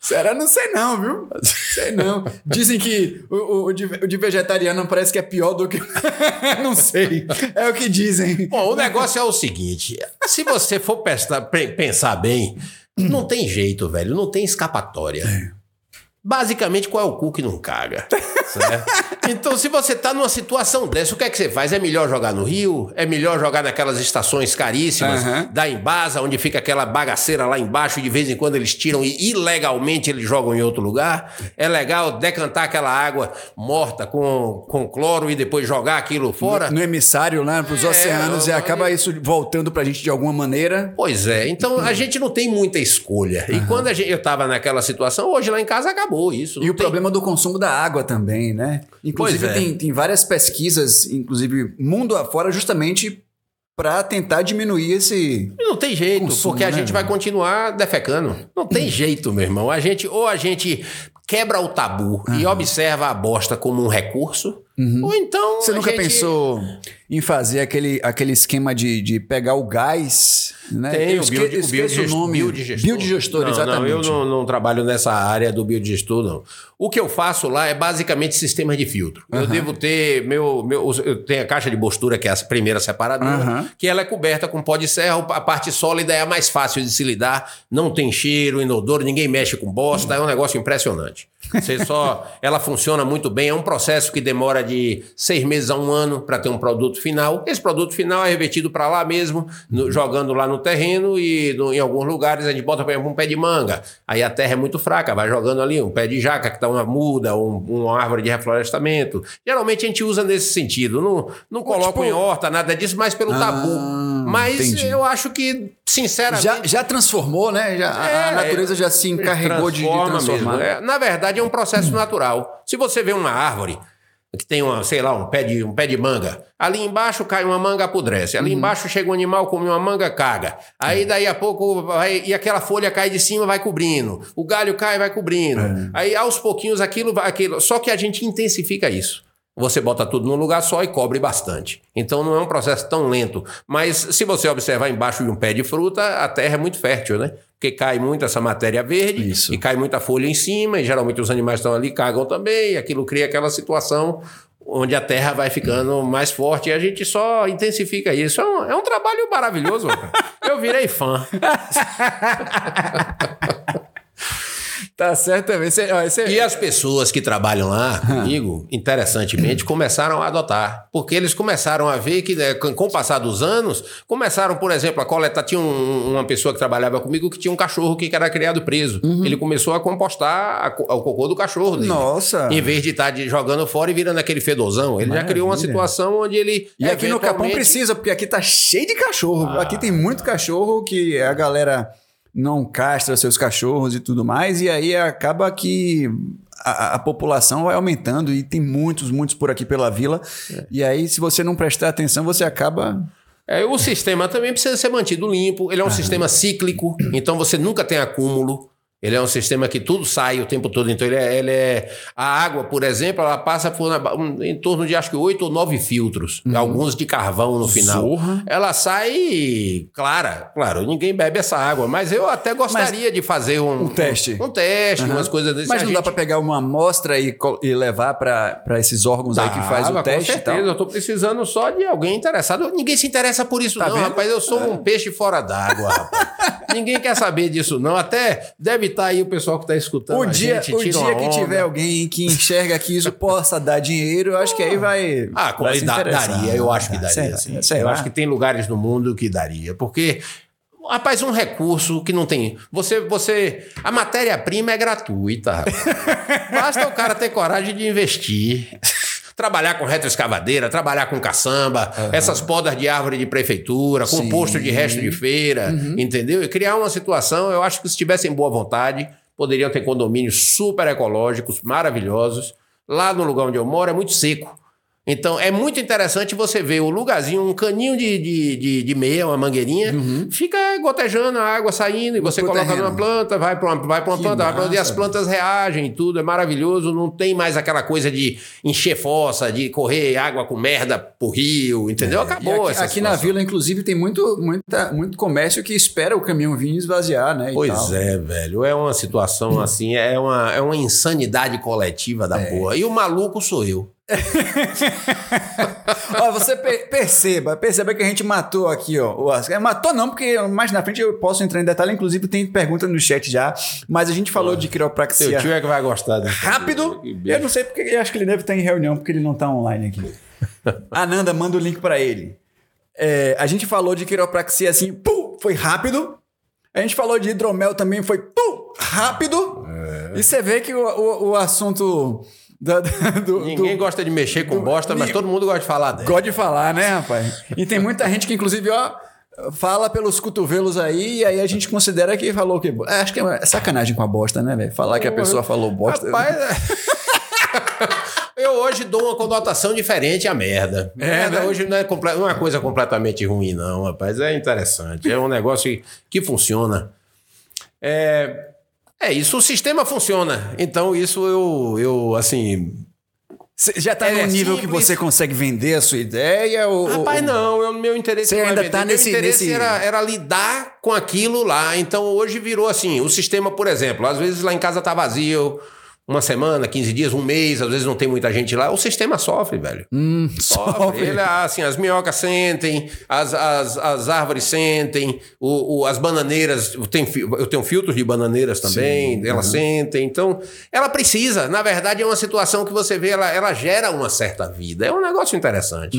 Será? Não sei não, viu? Sei não. Dizem que o, o- o de, o de vegetariano parece que é pior do que... não sei. É o que dizem. Bom, o negócio é o seguinte: se você for prestar- pe- pensar bem, não tem jeito, velho, não tem escapatória. Basicamente, qual é o cu que não caga? certo? Então, se você tá numa situação dessa, o que é que você faz? É melhor jogar no Rio? É melhor jogar naquelas estações caríssimas Aham. da Embasa, onde fica aquela bagaceira lá embaixo e de vez em quando eles tiram e ilegalmente eles jogam em outro lugar? É legal decantar aquela água morta com, com cloro e depois jogar aquilo fora? No emissário, né? Para os É, oceanos e acaba isso voltando pra gente de alguma maneira. Pois é, então a gente não tem muita escolha. E quando a gente, eu estava naquela situação, hoje lá em casa acabou isso. E o tem- problema do consumo da água também, né? Inclusive, é. tem, tem várias pesquisas, inclusive mundo afora, justamente para tentar diminuir esse. Não tem jeito, Consumo, porque a né, gente vai continuar defecando. Não tem jeito, meu irmão. A gente, ou a gente quebra o tabu e observa a bosta como um recurso, ou então. Você nunca gente- pensou em fazer aquele, aquele esquema de, de pegar o gás? Né? Tem Eu o, esque- bio, o biodigestor. o nome. biodigestor. Biodigestor, não, exatamente. Não, eu não, não trabalho nessa área do biodigestor, não. O que eu faço lá é basicamente sistema de filtro. Eu devo ter meu, meu. Eu tenho a caixa de postura, que é a primeira separadora, Aham. que ela é coberta com pó de serra. A parte sólida é a mais fácil de se lidar. Não tem cheiro, inodoro, ninguém mexe com bosta. É um negócio impressionante. Você só. ela funciona muito bem. É um processo que demora de seis meses a um ano para ter um produto final. Esse produto final é revertido para lá mesmo, no- jogando lá no terreno e no- em alguns lugares a gente bota, por exemplo, um pé de manga. Aí a terra é muito fraca, vai jogando ali um pé de jaca que está uma muda, um- uma árvore de reflorestamento. Geralmente a gente usa nesse sentido. Não, não coloco em horta, nada disso, mas pelo tabu. Mas entendi. eu acho que, sinceramente. Já, já transformou, né? Já, a- a É, natureza já se encarregou de, de transforma transformar. É, na verdade, é um processo natural. Se você vê uma árvore que tem uma, sei lá, um pé de, um pé de manga, ali embaixo cai uma manga, apodrece. Ali embaixo chega um animal, come uma manga, caga. Aí É. daí a pouco vai, e aquela folha cai de cima, vai cobrindo. O galho cai, vai cobrindo. É. Aí aos pouquinhos aquilo vai aquilo. Só que a gente intensifica isso. Você bota tudo num lugar só e cobre bastante. Então não é um processo tão lento. Mas se você observar embaixo de um pé de fruta, a terra é muito fértil, né? Porque cai muito essa matéria verde Isso. e cai muita folha em cima, e geralmente os animais estão ali, cagam também, e aquilo cria aquela situação onde a terra vai ficando mais forte e a gente só intensifica isso. É um, é um trabalho maravilhoso. Eu virei fã. Tá certo também. Cê, ó, cê- E as pessoas que trabalham lá comigo, interessantemente, começaram a adotar. Porque eles começaram a ver que, né, com o passar dos anos, começaram, por exemplo, a coletar. Tinha um- uma pessoa que trabalhava comigo que tinha um cachorro que era criado preso. Ele começou a compostar a co- o cocô do cachorro dele. Nossa. Em vez de estar jogando fora e virando aquele fedozão. Ele já criou uma Maravilha. situação onde ele. E aqui no Capão eventualmente- precisa, porque aqui tá cheio de cachorro. Ah. Aqui tem muito cachorro que a galera não castra seus cachorros e tudo mais, e aí acaba que a, a população vai aumentando e tem muitos, muitos por aqui pela vila. É. E aí, se você não prestar atenção, você acaba. É, o sistema também precisa ser mantido limpo. Ele é um sistema cíclico, então você nunca tem acúmulo. Ele é um sistema que tudo sai o tempo todo. Então, ele é. ele é- a água, por exemplo, ela passa por um- em torno de acho que oito ou nove filtros, alguns de carvão no final. Zorra. Ela sai clara, claro, ninguém bebe essa água, mas eu até gostaria de fazer um, Um teste. Um, teste, umas coisas desse Mas não dá gente- pra pegar uma amostra e, e levar pra esses órgãos aí que faz o teste com e tal. certeza, eu tô precisando só de alguém interessado. Ninguém se interessa por isso, Tá não, vendo? rapaz. Eu sou um peixe fora d'água, rapaz. Ninguém quer saber disso, não. Até deve estar aí o pessoal que tá escutando. O dia, gente, o dia que tiver alguém que enxerga que isso possa dar dinheiro, eu acho que aí vai. Ah, com- vai se da- daria, eu acho que daria. Sim. Será? Eu acho que tem lugares no mundo que daria. Porque, rapaz, um recurso que não tem. Você. você a matéria-prima é gratuita. Basta o cara ter coragem de investir. Trabalhar com retroescavadeira, trabalhar com caçamba, essas podas de árvore de prefeitura, composto de resto de feira, entendeu? E criar uma situação, eu acho que se tivessem boa vontade, poderiam ter condomínios super ecológicos, maravilhosos. Lá no lugar onde eu moro é muito seco. Então é muito interessante você ver o lugarzinho, um caninho de, de, de, de meia, uma mangueirinha, fica gotejando a água saindo e você coloca terreno. numa planta, vai para uma, vai pra uma Que planta, outra, e as massa, plantas reagem e tudo, é maravilhoso. Não tem mais aquela coisa de encher fossa, de correr água com merda pro rio, entendeu? É, E Acabou aqui, essa aqui na vila, inclusive, tem muito, muita, muito comércio que espera o caminhão vir esvaziar, né? e Pois é, velho. É uma situação assim, é uma, é uma insanidade coletiva da porra. E o maluco sou eu. ó, você per- perceba, perceba que a gente matou aqui, ó. o Oscar. Matou não, porque mais na frente eu posso entrar em detalhe, inclusive tem pergunta no chat já, mas a gente falou de Seu quiropraxia tio é que vai gostar. Né? rápido. Eu não sei porque, eu acho que ele deve estar em reunião, porque ele não está online aqui. Ananda, manda o link para ele. É, a gente falou de quiropraxia assim, pum, foi rápido. A gente falou de hidromel também, foi pum, rápido. E você vê que o, o, o assunto da- da- do, Ninguém do- gosta de mexer com bosta, mas todo mundo gosta de falar dela. Gosta de falar, né, rapaz? E tem muita gente que, inclusive, ó, fala pelos cotovelos aí, e aí a gente considera que falou que. é, Acho que é sacanagem com a bosta, né, velho? Falar que a pessoa falou bosta. Rapaz, eu hoje dou uma conotação diferente à merda. merda né? hoje não é, não é uma coisa completamente ruim, não, rapaz. É interessante. É um negócio que, que funciona. É, é isso, o sistema funciona. Então, isso eu, eu assim. Você já tá É num nível que simples. você consegue vender a sua ideia? Ou, Rapaz, ou- não, eu, meu interesse Você é ainda vender. tá meu nesse- interesse nesse- Era, era lidar com aquilo lá. Então hoje virou assim: o sistema, por exemplo, às vezes lá em casa tá vazio. Uma semana, 15 dias, um mês, às vezes não tem muita gente lá, o sistema sofre, velho. Hum, Sofre. sofre. Ele, assim, as minhocas sentem, as, as, as árvores sentem, o, o- as bananeiras, eu tenho, eu tenho filtros de bananeiras também, elas sentem. Então, ela precisa. Na verdade, é uma situação que você vê, ela, ela gera uma certa vida. É um negócio interessante.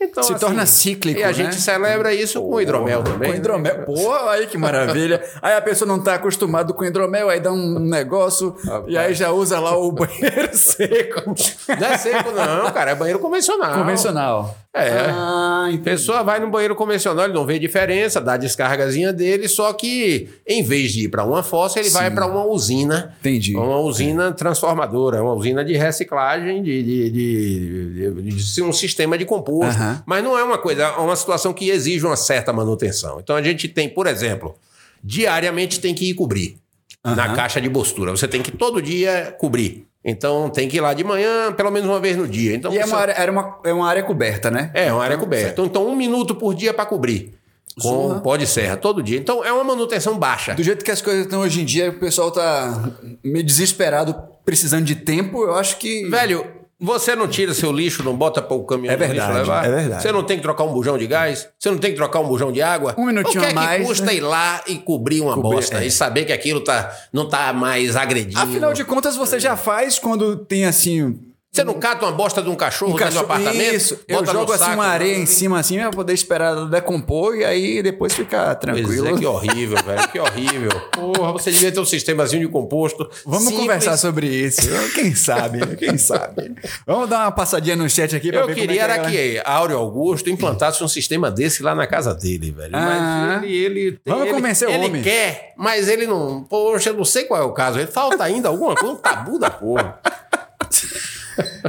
Então, Se assim, torna cíclico, E a né? gente celebra isso com hidromel também. Com hidromel. Pô, aí que maravilha. Aí a pessoa não tá acostumada com hidromel, aí dá um negócio e aí já usa lá o banheiro seco. Não é seco, não, cara. É banheiro convencional. Convencional. É. Ah, entendi. pessoa vai no banheiro convencional, ele não vê diferença, dá a descargazinha dele, só que em vez de ir para uma fossa, ele vai para uma usina. Entendi. Uma usina transformadora, uma usina de reciclagem, de, de, de- de- um sistema de composto. Aham. Mas não é uma coisa, é uma situação que exige uma certa manutenção. Então a gente tem, por exemplo, diariamente tem que ir cobrir na caixa de postura. Você tem que todo dia cobrir. Então tem que ir lá de manhã, pelo menos uma vez no dia. Então, E é uma área, era uma, é uma área coberta, né? é, uma área coberta. Então, então, um minuto por dia para cobrir. Com Zorra. pó de serra, todo dia. Então, é uma manutenção baixa. Do jeito que as coisas estão hoje em dia, o pessoal tá meio desesperado, precisando de tempo, eu acho que. Velho, você não tira seu lixo, não bota para o caminhão É do lixo verdade, levar? é verdade. Você não tem que trocar um bujão de gás? Você não tem que trocar um bujão de água? Um minutinho o que a mais, é que custa né? ir lá e cobrir uma Cobrir, bosta? é. E saber que aquilo tá, não tá mais agredindo? Afinal de contas, você já faz quando tem assim. Você não cata uma bosta de um cachorro, Um dentro do apartamento? isso. Eu jogo assim saco, uma areia em cima assim pra poder esperar ela decompor e aí depois ficar Pois tranquilo. é, que horrível, velho. Que horrível. Porra, você devia ter um sistemazinho de composto. Vamos simples. conversar sobre isso. Quem sabe? Quem sabe? Vamos dar uma passadinha no chat aqui pra Eu ver queria como é era que que Áureo Augusto implantasse um sistema desse lá na casa dele, velho. Ah. mas ele, ele tem- Vamos ele, convencer o ele homem. quer, mas ele não. Poxa, eu não sei qual é o caso. Ele falta ainda alguma coisa, um tabu da porra.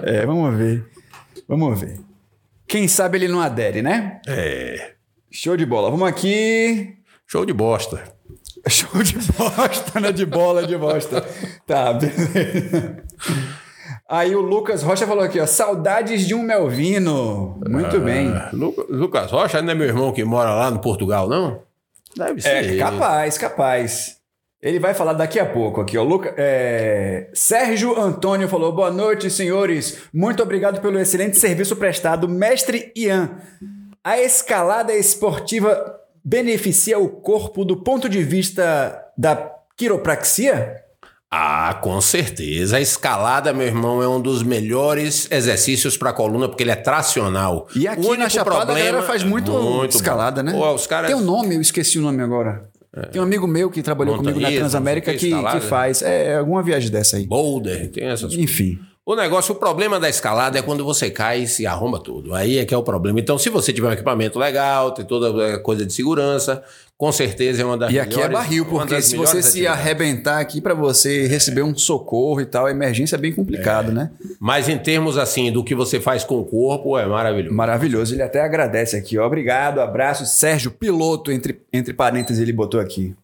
É, vamos ver. Vamos ver. Quem sabe ele não adere, né? É. Show de bola. Vamos aqui. Show de bosta. Show de bosta, né? De bola, de bosta. Tá, beleza. Aí o Lucas Rocha falou aqui, ó. Saudades de um Melvino. Muito bem. Lu- Lucas Rocha não é meu irmão que mora lá no Portugal, não? Deve ser. É, capaz, capaz. Ele vai falar daqui a pouco aqui, ó. Luca, é, Sérgio Antônio falou: boa noite, senhores. Muito obrigado pelo excelente serviço prestado, mestre Ian. A escalada esportiva beneficia o corpo do ponto de vista da quiropraxia? Ah, com certeza. A escalada, meu irmão, é um dos melhores exercícios para a coluna, porque ele é tracional. E aqui O na Chapada a problema- galera faz muito, Muito escalada, bom. né? Pô, os caras... Tem um nome, eu esqueci o nome agora. Tem um amigo meu que trabalhou comigo na Transamérica que, que, que faz. É, alguma viagem dessa aí. Boulder, tem essas coisas. Enfim. O negócio, o problema da escalada é quando você cai e se arromba tudo. Aí é que é o problema. Então, se você tiver um equipamento legal, tem toda a coisa de segurança, com certeza é uma das E melhores... aqui é barril, porque se você se arrebentar aqui para você receber um socorro e tal, a emergência é bem complicado, né? Mas em termos assim, do que você faz com o corpo, é maravilhoso. Maravilhoso. Ele até agradece aqui, ó. Obrigado, abraço. Sérgio Piloto, entre, entre parênteses, ele botou aqui.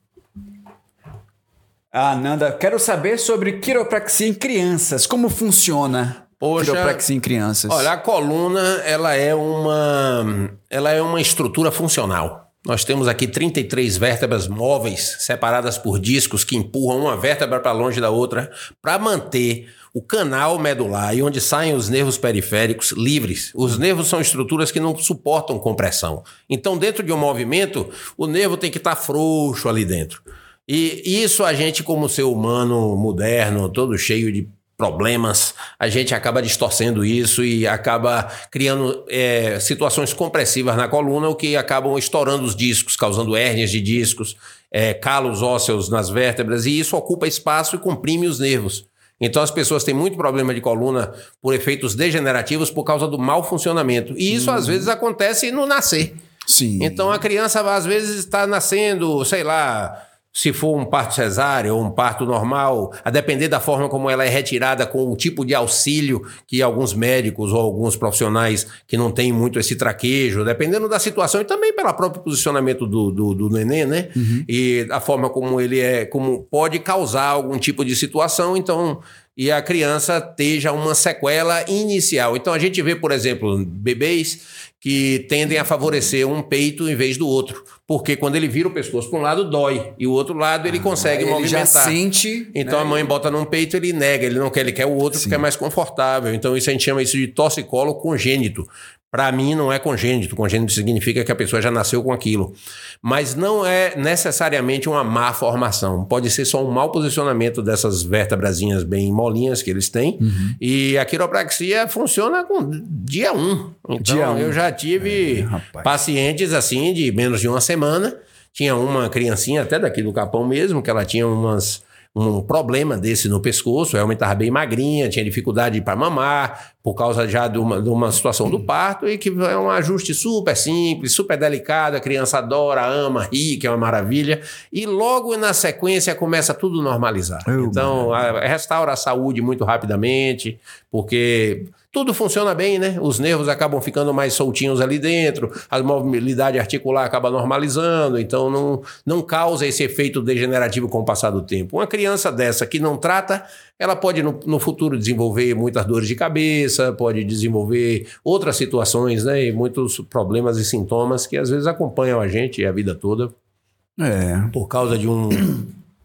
Ah, Nanda, quero saber sobre quiropraxia em crianças. Como funciona Poxa, quiropraxia em crianças? Olha, a coluna, ela é uma, ela é uma estrutura funcional. Nós temos aqui 33 vértebras móveis, separadas por discos que empurram uma vértebra para longe da outra, para manter o canal medular e onde saem os nervos periféricos livres. Os nervos são estruturas que não suportam compressão. Então, dentro de um movimento, o nervo tem que estar frouxo ali dentro. E isso a gente, como ser humano moderno, todo cheio de problemas, a gente acaba distorcendo isso e acaba criando é, situações compressivas na coluna, o que acabam estourando os discos, causando hérnias de discos, é, calos ósseos nas vértebras, e isso ocupa espaço e comprime os nervos. Então as pessoas têm muito problema de coluna por efeitos degenerativos por causa do mau funcionamento. E isso às vezes acontece no nascer. Sim. Então a criança às vezes está nascendo, sei lá, se for um parto cesáreo ou um parto normal, a depender da forma como ela é retirada com o tipo de auxílio que alguns médicos ou alguns profissionais que não têm muito esse traquejo, dependendo da situação e também pelo próprio posicionamento do, do, do neném, né? Uhum. E a forma como ele é, como pode causar algum tipo de situação, então e a criança esteja uma sequela inicial. Então a gente vê, por exemplo, bebês que tendem a favorecer um peito em vez do outro. Porque quando ele vira o pescoço para um lado, dói. E o outro lado ele consegue ele movimentar. já sente. Então né? a mãe bota num peito, ele nega, ele não quer, ele quer o outro Sim. porque é mais confortável. Então isso a gente chama isso de torcicolo congênito. Para mim não é congênito. Congênito significa que a pessoa já nasceu com aquilo. Mas não é necessariamente uma má formação. Pode ser só um mau posicionamento dessas vértebrazinhas bem molinhas que eles têm. Uhum. E a quiropraxia funciona com dia 1. Um. Então Dia um. eu já tive É, pacientes assim de menos de uma semana. Tinha uma criancinha até daqui do Capão mesmo, que ela tinha umas um problema desse no pescoço, realmente estava bem magrinha, tinha dificuldade para mamar, por causa já de uma, de uma situação do parto, e que é um ajuste super simples, super delicado, a criança adora, ama, ri, que é uma maravilha, e logo na sequência começa tudo normalizar. Oh, então, a, restaura a saúde muito rapidamente, porque tudo funciona bem, né? Os nervos acabam ficando mais soltinhos ali dentro, a mobilidade articular acaba normalizando, então não, não causa esse efeito degenerativo com o passar do tempo. Uma criança dessa que não trata, ela pode no, no futuro desenvolver muitas dores de cabeça, pode desenvolver outras situações, né? E muitos problemas e sintomas que às vezes acompanham a gente a vida toda É. por causa de um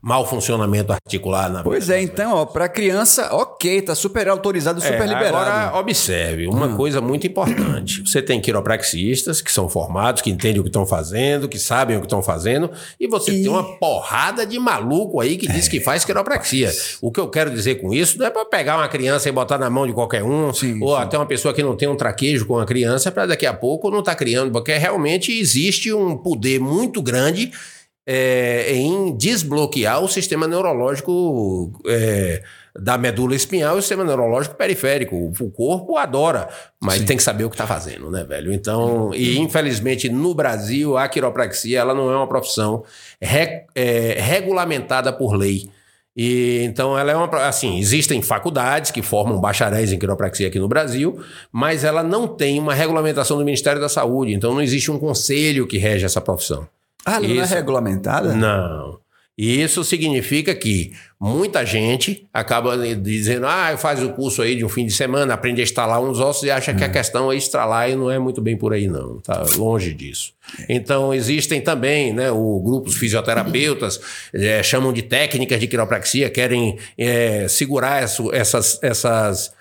mau funcionamento articular na Pois é, então, ó, pra criança, ok, tá super autorizado, super É, liberado. Agora, observe, uma coisa muito importante. Você tem quiropraxistas que são formados, que entendem o que estão fazendo, que sabem o que estão fazendo, e você E- tem uma porrada de maluco aí que diz que faz quiropraxia. O que eu quero dizer com isso não é para pegar uma criança e botar na mão de qualquer um, Sim, ou sim. até uma pessoa que não tem um traquejo com a criança, para daqui a pouco não estar criando, porque realmente existe um poder muito grande é, em desbloquear o sistema neurológico é, da medula espinhal e o sistema neurológico periférico. O, corpo adora, mas tem que saber o que está fazendo, né, velho? Então, e infelizmente no Brasil, a quiropraxia ela não é uma profissão re- é, regulamentada por lei. E então ela é uma assim, existem faculdades que formam bacharéis em quiropraxia aqui no Brasil, mas ela não tem uma regulamentação do Ministério da Saúde, então não existe um conselho que rege essa profissão. Ah, ela não é Isso. regulamentada? Não. E isso significa que muita gente acaba dizendo, ah, faz o curso aí de um fim de semana, aprende a instalar uns ossos e acha que a Hum. questão é estralar e não é muito bem por aí não, tá longe disso. Então existem também, né, o grupos fisioterapeutas eh, chamam de técnicas de quiropraxia, querem eh, segurar isso- essas essas es-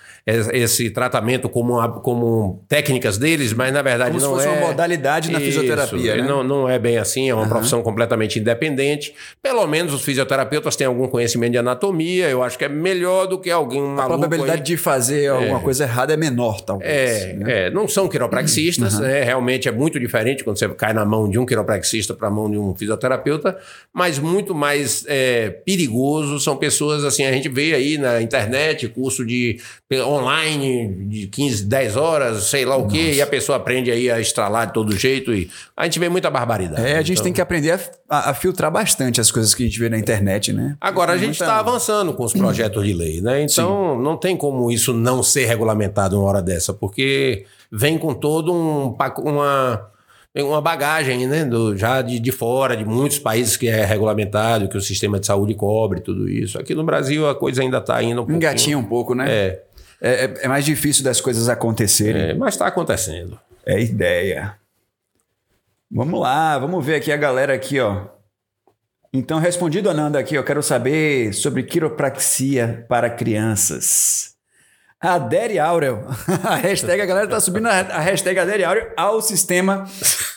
esse tratamento como, a- como técnicas deles, mas na verdade Como se não fosse é uma modalidade na fisioterapia, né? Não, não é bem assim, é uma profissão completamente independente. Pelo menos os fisioterapeutas têm algum conhecimento de anatomia, eu acho que é melhor do que alguém A maluco probabilidade aí. de fazer alguma coisa errada é menor, talvez. É, né? é, não são quiropraxistas, né? realmente é muito diferente quando você cai na mão de um quiropraxista para a mão de um fisioterapeuta, mas muito mais é, perigoso são pessoas assim, a gente vê aí na internet curso de online de 15, 10 horas, sei lá o quê, e a pessoa aprende aí a estralar de todo jeito e a gente vê muita barbaridade. É, a gente Então- tem que aprender a, a- a filtrar bastante as coisas que a gente vê na internet, né? Agora a gente muita- está avançando com os projetos de lei, né? Então não tem como isso não ser regulamentado uma hora dessa, porque vem com todo um uma uma bagagem, né? Do, já de, de fora, de muitos países que é regulamentado, que o sistema de saúde cobre tudo isso. Aqui no Brasil a coisa ainda está indo um pouquinho. Engatinha um pouco, né? É, É, é- é mais difícil das coisas acontecerem. é, mas está acontecendo. É, ideia. Vamos lá, vamos ver aqui a galera aqui, ó. Então, respondido Ananda aqui, eu quero saber sobre quiropraxia para crianças. Adere Aurel. A hashtag, a galera tá subindo a hashtag Adere Aurel ao sistema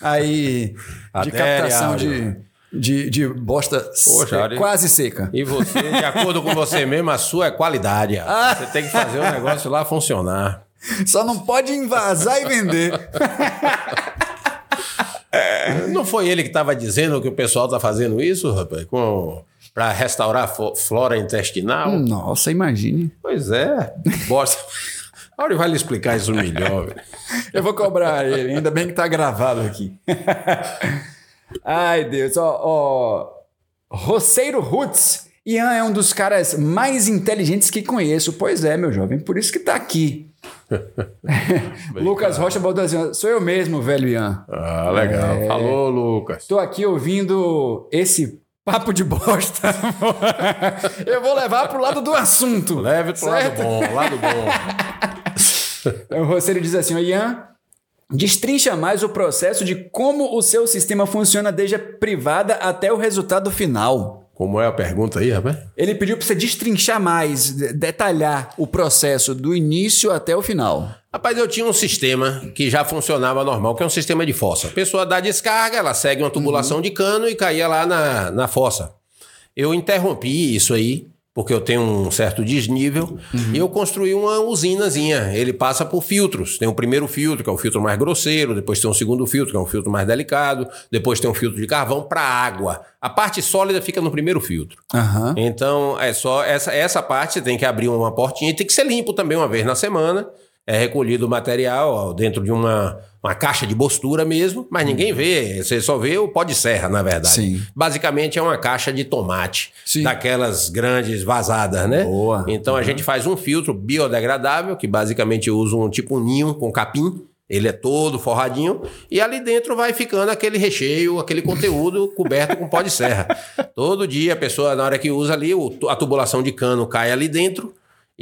aí de Adere captação Aurel. de, de, de bosta Poxa, Ari. quase seca. E você, de acordo com você mesmo, a sua é qualidade. rapaz. Você tem que fazer o negócio lá funcionar. Só não pode invasar e vender. Não foi ele que estava dizendo que o pessoal está fazendo isso, rapaz? Com... Para restaurar flora intestinal? Nossa, imagine. Pois é. Bosta. A hora vai lhe explicar isso melhor. velho. Eu vou cobrar ele, ainda bem que tá gravado aqui. Ai, Deus, ó, ó. Roceiro Roots. Ian é um dos caras mais inteligentes que conheço. Pois é, meu jovem, por isso que tá aqui. Lucas Rocha ó, sou eu mesmo, velho Ian. Ah, legal. É. Falou, Lucas. Tô aqui ouvindo esse papo de bosta. eu vou levar pro lado do assunto. Leve pro lado Certo? bom, lado bom. O roceiro diz assim, ó, Ian, destrincha mais o processo de como o seu sistema funciona desde a privada até o resultado final. Como é a pergunta aí, rapaz? Ele pediu para você destrinchar mais, de- detalhar o processo do início até o final. Rapaz, eu tinha um sistema que já funcionava normal, que é um sistema de fossa. A pessoa dá descarga, ela segue uma tubulação de cano e caía lá na, na fossa. Eu interrompi isso aí, porque eu tenho um certo desnível, e eu construí uma usinazinha. Ele passa por filtros. Tem o primeiro filtro, que é o filtro mais grosseiro, depois tem o segundo filtro, que é um filtro mais delicado, depois tem um filtro de carvão para água. A parte sólida fica no primeiro filtro. Aham. Então, é só essa, essa parte, tem que abrir uma portinha e tem que ser limpo também uma vez na semana. É recolhido o material ó, dentro de uma, uma caixa de bostura mesmo, mas ninguém vê, você só vê o pó de serra, na verdade. Sim. Basicamente é uma caixa de tomate, Sim. daquelas grandes vazadas, né? Boa. Então a gente faz um filtro biodegradável, que basicamente usa um tipo um ninho com capim. Ele é todo forradinho e ali dentro vai ficando aquele recheio, aquele conteúdo coberto com pó de serra. Todo dia a pessoa, na hora que usa ali, a tubulação de cano cai ali dentro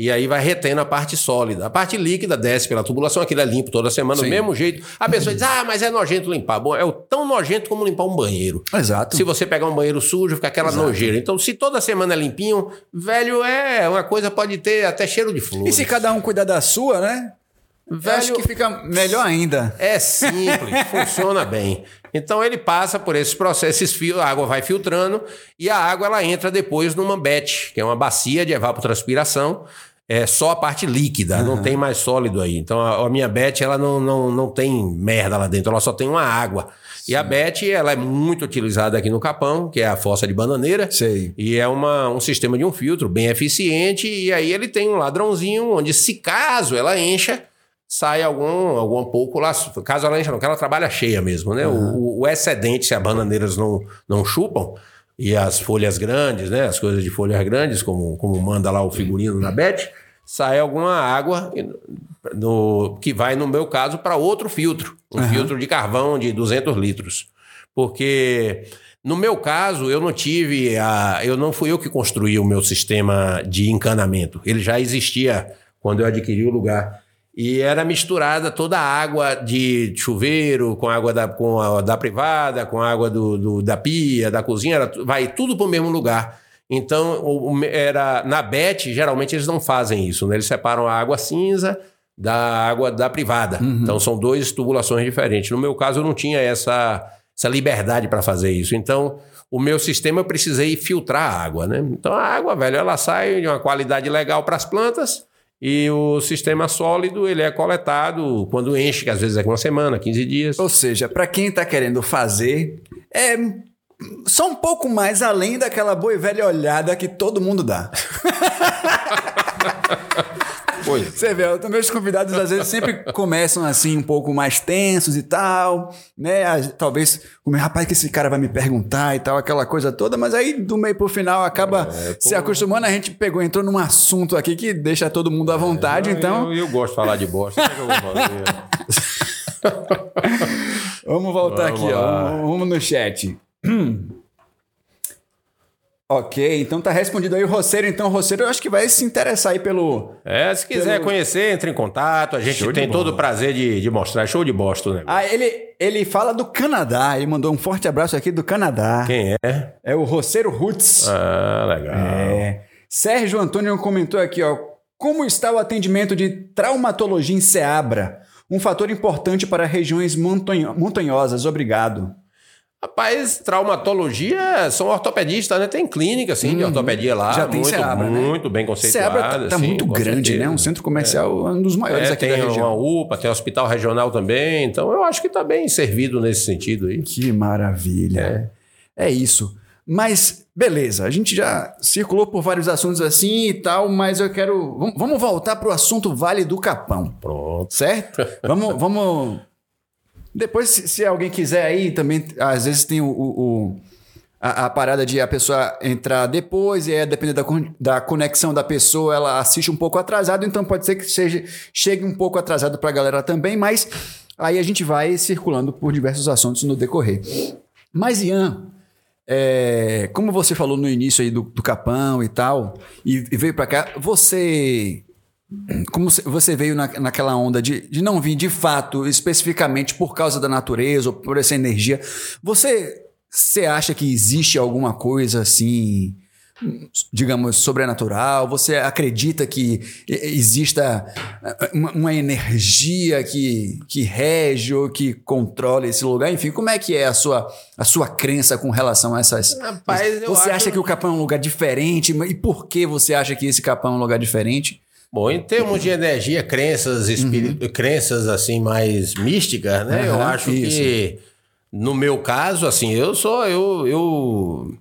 e aí vai retendo a parte sólida. A parte líquida desce pela tubulação, aquilo é limpo toda semana, do Sim. mesmo jeito. A pessoa diz, ah, mas é nojento limpar. Bom, é o tão nojento como limpar um banheiro. Exato. Se você pegar um banheiro sujo, fica aquela nojeira. Então, se toda semana é limpinho, velho, é uma coisa pode ter até cheiro de E flores. se cada um cuidar da sua, né? Velho- Acho que fica melhor ainda. É simples, funciona bem. Então ele passa por esses processos, a água vai filtrando e a água ela entra depois numa BET, que é uma bacia de evapotranspiração. É só a parte líquida, não tem mais sólido aí. Então a, a minha BET ela não, não, não tem merda lá dentro, ela só tem uma água. E a BET ela é muito utilizada aqui no Capão, que é a fossa de bananeira. Sei. E é uma, um sistema de um filtro bem eficiente. E aí ele tem um ladrãozinho onde, se caso ela encha, sai algum, algum pouco lá. Caso ela encha, não, que ela trabalha cheia mesmo, né? O, o excedente, se as bananeiras não, não chupam, e as folhas grandes, né? As coisas de folhas grandes, como, como manda lá o figurino na Bet, sai alguma água no, que vai, no meu caso, para outro filtro. Um filtro de carvão de 200 litros. Porque no meu caso, eu não tive a. Eu não fui eu que construí o meu sistema de encanamento. Ele já existia quando eu adquiri o lugar. E era misturada toda a água de chuveiro com a água da, com a, da privada, com a água do, do- da pia, da cozinha, era vai tudo para o mesmo lugar. Então, era na BET, geralmente eles não fazem isso, né? Eles separam a água cinza da água da privada. Então, são duas tubulações diferentes. No meu caso, eu não tinha essa, essa liberdade para fazer isso. Então, o meu sistema eu precisei filtrar a água, né? Então, a água, velho, ela sai de uma qualidade legal para as plantas e o sistema sólido, ele é coletado quando enche, que às vezes é uma semana, 15 dias. Ou seja, para quem tá querendo fazer, é só um pouco mais além daquela boa e velha olhada que todo mundo dá. Pois. Você vê, os meus convidados às vezes sempre começam assim um pouco mais tensos e tal, né? Talvez, como rapaz, que esse cara vai me perguntar e tal, aquela coisa toda, mas aí do meio pro final acaba se acostumando. A gente pegou, entrou num assunto aqui que deixa todo mundo à vontade, então Eu, eu gosto de falar de bosta. O que é que eu vou fazer? vamos voltar Vamos aqui, ó. lá. Vamos no chat. Ok, então tá respondido aí o Roceiro. Então, o Roceiro eu acho que vai se interessar aí pelo. É, se quiser Pelo- conhecer, entre em contato. A gente tem todo o prazer de, de mostrar. Show de Boston, né? Ah, ele, ele fala do Canadá. Ele mandou um forte abraço aqui do Canadá. Quem é? É o Roceiro Roots. Ah, legal. É. Sérgio Antônio comentou aqui, ó. Como está o atendimento de traumatologia em Seabra? Um fator importante para regiões montanho- montanhosas. Obrigado. Rapaz, traumatologia são ortopedistas, né? Tem clínica, assim, de ortopedia lá. Uhum. Já tem muito, Seabra, né? Muito bem conceituada. Seabra tá, tá muito grande, certeza. né? Um centro comercial, um dos maiores É, aqui tem da região. uma UPA, tem hospital regional também. Então, eu acho que tá bem servido nesse sentido aí. Que maravilha. É. isso. Mas, beleza, a gente já circulou por vários assuntos assim e tal, mas eu quero. Vamos, vamos voltar para o assunto Vale do Capão, Pronto. certo? vamos. vamos... Depois, se, se alguém quiser aí, também, às vezes tem o. o- a, a parada de a pessoa entrar depois, e aí, dependendo da, da conexão da pessoa, ela assiste um pouco atrasado, então pode ser que seja, chegue um pouco atrasado para a galera também, mas aí a gente vai circulando por diversos assuntos no decorrer. Mas, Ian, é, como você falou no início aí do, do Capão e tal, e, e veio pra cá, você. Como você- veio na, naquela onda de, de não vir de fato, especificamente por causa da natureza ou por essa energia, você, você acha que existe alguma coisa assim, digamos, sobrenatural? Você acredita que exista eh, uma, uma energia que, que rege ou que controla esse lugar? Enfim, como é que é a sua, a sua crença com relação a essas. Rapaz, você acho- acha que o Capão é um lugar diferente? E por que você acha que esse Capão é um lugar diferente? Bom, em termos de energia, crenças, espírito, crenças assim mais místicas, né? eu Uhum. Aham, acho isso. que no meu caso, assim, eu sou eu eu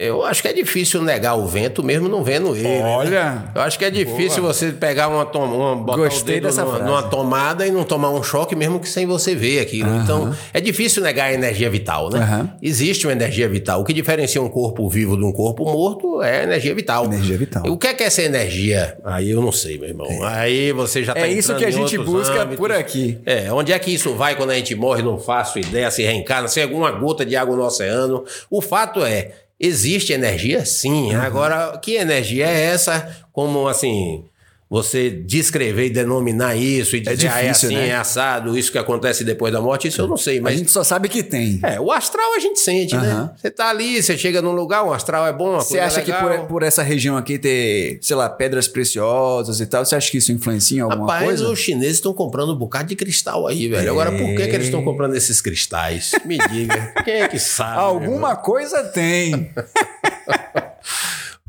eu acho que é difícil negar o vento mesmo não vendo ele. né? Olha. Eu acho que é difícil você pegar uma, tom- uma botar Gostei o dedo dessa numa, frase. numa tomada e não tomar um choque mesmo que sem você ver aquilo. Então, é difícil negar a energia vital, né? Aham. Existe uma energia vital. O que diferencia um corpo vivo de um corpo morto é a energia vital. Energia vital. O que é que é essa energia? Aí eu não sei, meu irmão. Aí você já tá É isso que a gente busca âmbitos. por aqui. É, onde é que isso vai quando a gente morre? Não faço ideia, se reencarna, se é alguma gota de água no oceano. O fato é, existe energia? Sim. Uhum. Agora, que energia é essa? Como assim. Você descrever e denominar isso e dizer, ah, é difícil, assim, né? é assado, isso que acontece depois da morte, isso eu não sei, A mas gente só sabe que tem. é, o astral a gente sente, né? Você tá ali, você chega num lugar, o astral é bom, Você acha que legal. por, por essa região aqui ter, sei lá, pedras preciosas e tal, você acha que isso influencia em alguma Rapaz, coisa? os chineses estão comprando um bocado de cristal aí, velho. Agora, por que, que eles estão comprando esses cristais? Me diga. Quem é que sabe? Alguma coisa tem.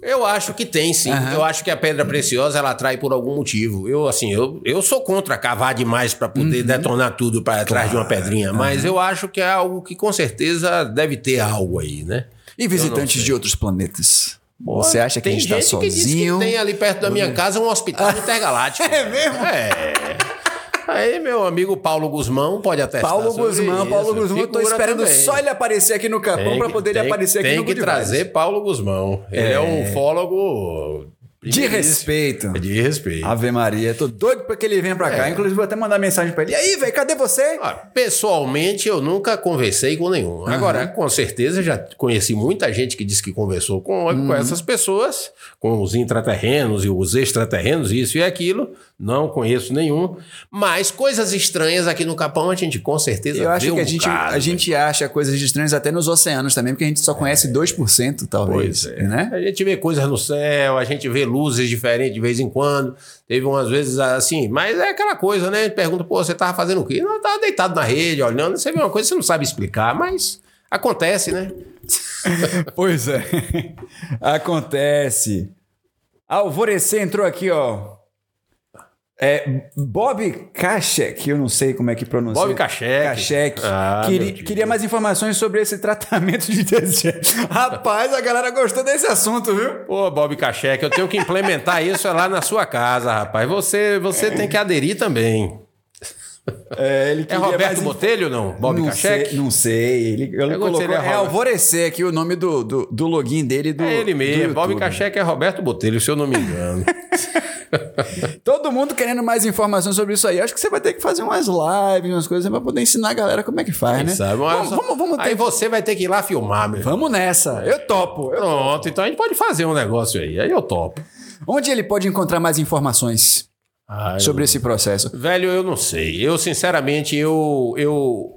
Eu acho que tem, sim. Eu acho que a pedra preciosa ela atrai por algum motivo. Eu, assim, eu, eu sou contra cavar demais para poder detonar tudo para trás de uma pedrinha, mas eu acho que é algo que com certeza deve ter algo aí, né? E visitantes de outros planetas? Pô, você acha que a gente está gente que diz que sozinho? tem ali perto da minha casa um hospital intergaláctico. É mesmo? É. Aí, meu amigo Paulo Guzmão pode até Paulo Guzmão, Paulo Guzmão, eu tô esperando só ele aparecer aqui no Capão para poder ele aparecer aqui tem no que Good trazer Vibes. Paulo Guzmão. Ele é, um ufólogo De respeito. De respeito. Ave Maria, tô doido pra que ele venha pra cá. É. Inclusive, vou até mandar mensagem pra ele. E aí, velho, cadê você? Pessoalmente, eu nunca conversei com nenhum. Agora, com certeza, já conheci muita gente que disse que conversou com, Uhum. com essas pessoas, com os intraterrenos e os extraterrenos, isso e aquilo. Não conheço nenhum. Mas coisas estranhas aqui no Capão, a gente com certeza Eu acho vê um que a gente, bocado, a gente acha coisas estranhas até nos oceanos também, porque a gente só conhece 2%, talvez. Pois é. Né? A gente vê coisas no céu, a gente vê luzes diferentes de vez em quando. Teve umas vezes assim, mas é aquela coisa, né? Pergunta, pô, você tava fazendo o quê? Não, tava deitado na rede, olhando. Você vê uma coisa que você não sabe explicar, mas acontece, né? Pois é. Acontece. Alvorecer entrou aqui, ó. É, Bob Kachek, eu não sei como é que pronuncia. Bob Kachek. Kachek. Ah, Queria, queria mais informações sobre esse tratamento de desejo. Rapaz, a galera gostou desse assunto, viu? Pô, Bob Kachek, eu tenho que implementar isso lá na sua casa, rapaz. Você, você tem que aderir também. É, ele É Roberto mais Botelho, não? Bob não Kachek? Sei, não sei. Ele, Pergunta se colocou, ele é é. Alvorecer aqui o nome do, do, do login dele. Do, É ele mesmo. Bob. Kachek é Roberto Botelho, se eu não me engano. Todo mundo querendo mais informação sobre isso aí. Acho que você vai ter que fazer umas lives, umas coisas pra poder ensinar a galera como é que faz, né? Sabe? Vamos, vamos, vamos, Aí ter- você vai ter que ir lá filmar, meu. vamos nessa. Eu topo. Eu- Pronto, então a gente pode fazer um negócio aí. Aí eu topo. Onde ele pode encontrar mais informações Eu- sobre esse processo? Velho, eu não sei. Eu, sinceramente, eu, eu,